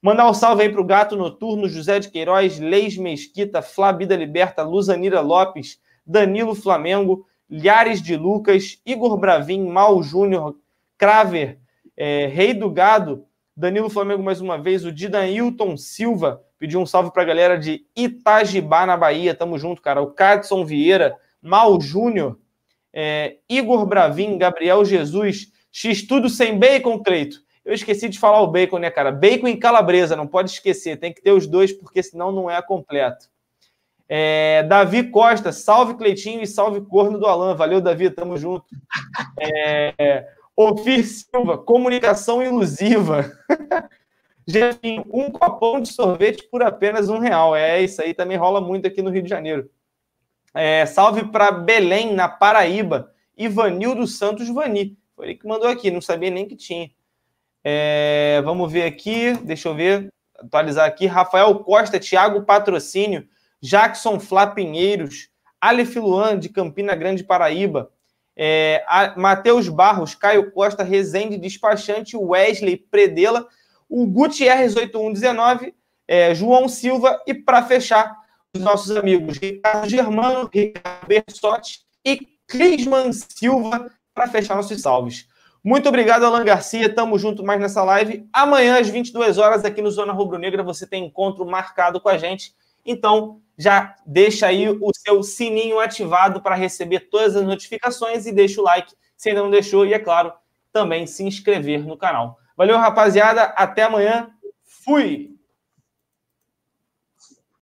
Mandar um salve aí para o Gato Noturno, José de Queiroz, Leis Mesquita, Flabida Liberta, Luzanira Lopes, Danilo Flamengo, Lhares de Lucas, Igor Bravin, Mal Júnior, Craver, é, Rei do Gado, Danilo Flamengo mais uma vez, o Didailton Silva, pediu um salve para a galera de Itajibá, na Bahia, tamo junto, cara, o Cadson Vieira, Mal Júnior, é, Igor Bravin, Gabriel Jesus, X tudo sem bacon, Cleito. Eu esqueci de falar o bacon, né, cara? Bacon e calabresa, não pode esquecer, tem que ter os dois, porque senão não é completo. É, Davi Costa, salve Cleitinho e salve corno do Alan. Valeu, Davi, tamo junto. É, Ofir Silva, comunicação ilusiva. Jefinho, um copão de sorvete por apenas um real. É, isso aí também rola muito aqui no Rio de Janeiro. É, salve para Belém, na Paraíba. Ivanildo Santos Vani. Foi ele que mandou aqui, não sabia nem que tinha. É, vamos ver aqui, deixa eu ver, atualizar aqui. Rafael Costa, Thiago Patrocínio, Jackson Flá Pinheiros, Aleph Luan, de Campina Grande, Paraíba. É, Matheus Barros, Caio Costa, Rezende Despachante, Wesley Predela, o Gutierrez 8119, é, João Silva e para fechar, os nossos amigos Ricardo Germano, Ricardo Bersotti e Crisman Silva para fechar nossos salves. Muito obrigado, Alan Garcia. Tamo junto mais nessa live. Amanhã, às 22 horas, aqui no Zona Rubro Negra, você tem encontro marcado com a gente. Então, já deixa aí o seu sininho ativado para receber todas as notificações e deixa o like se ainda não deixou. E, é claro, também se inscrever no canal. Valeu, rapaziada. Até amanhã. Fui!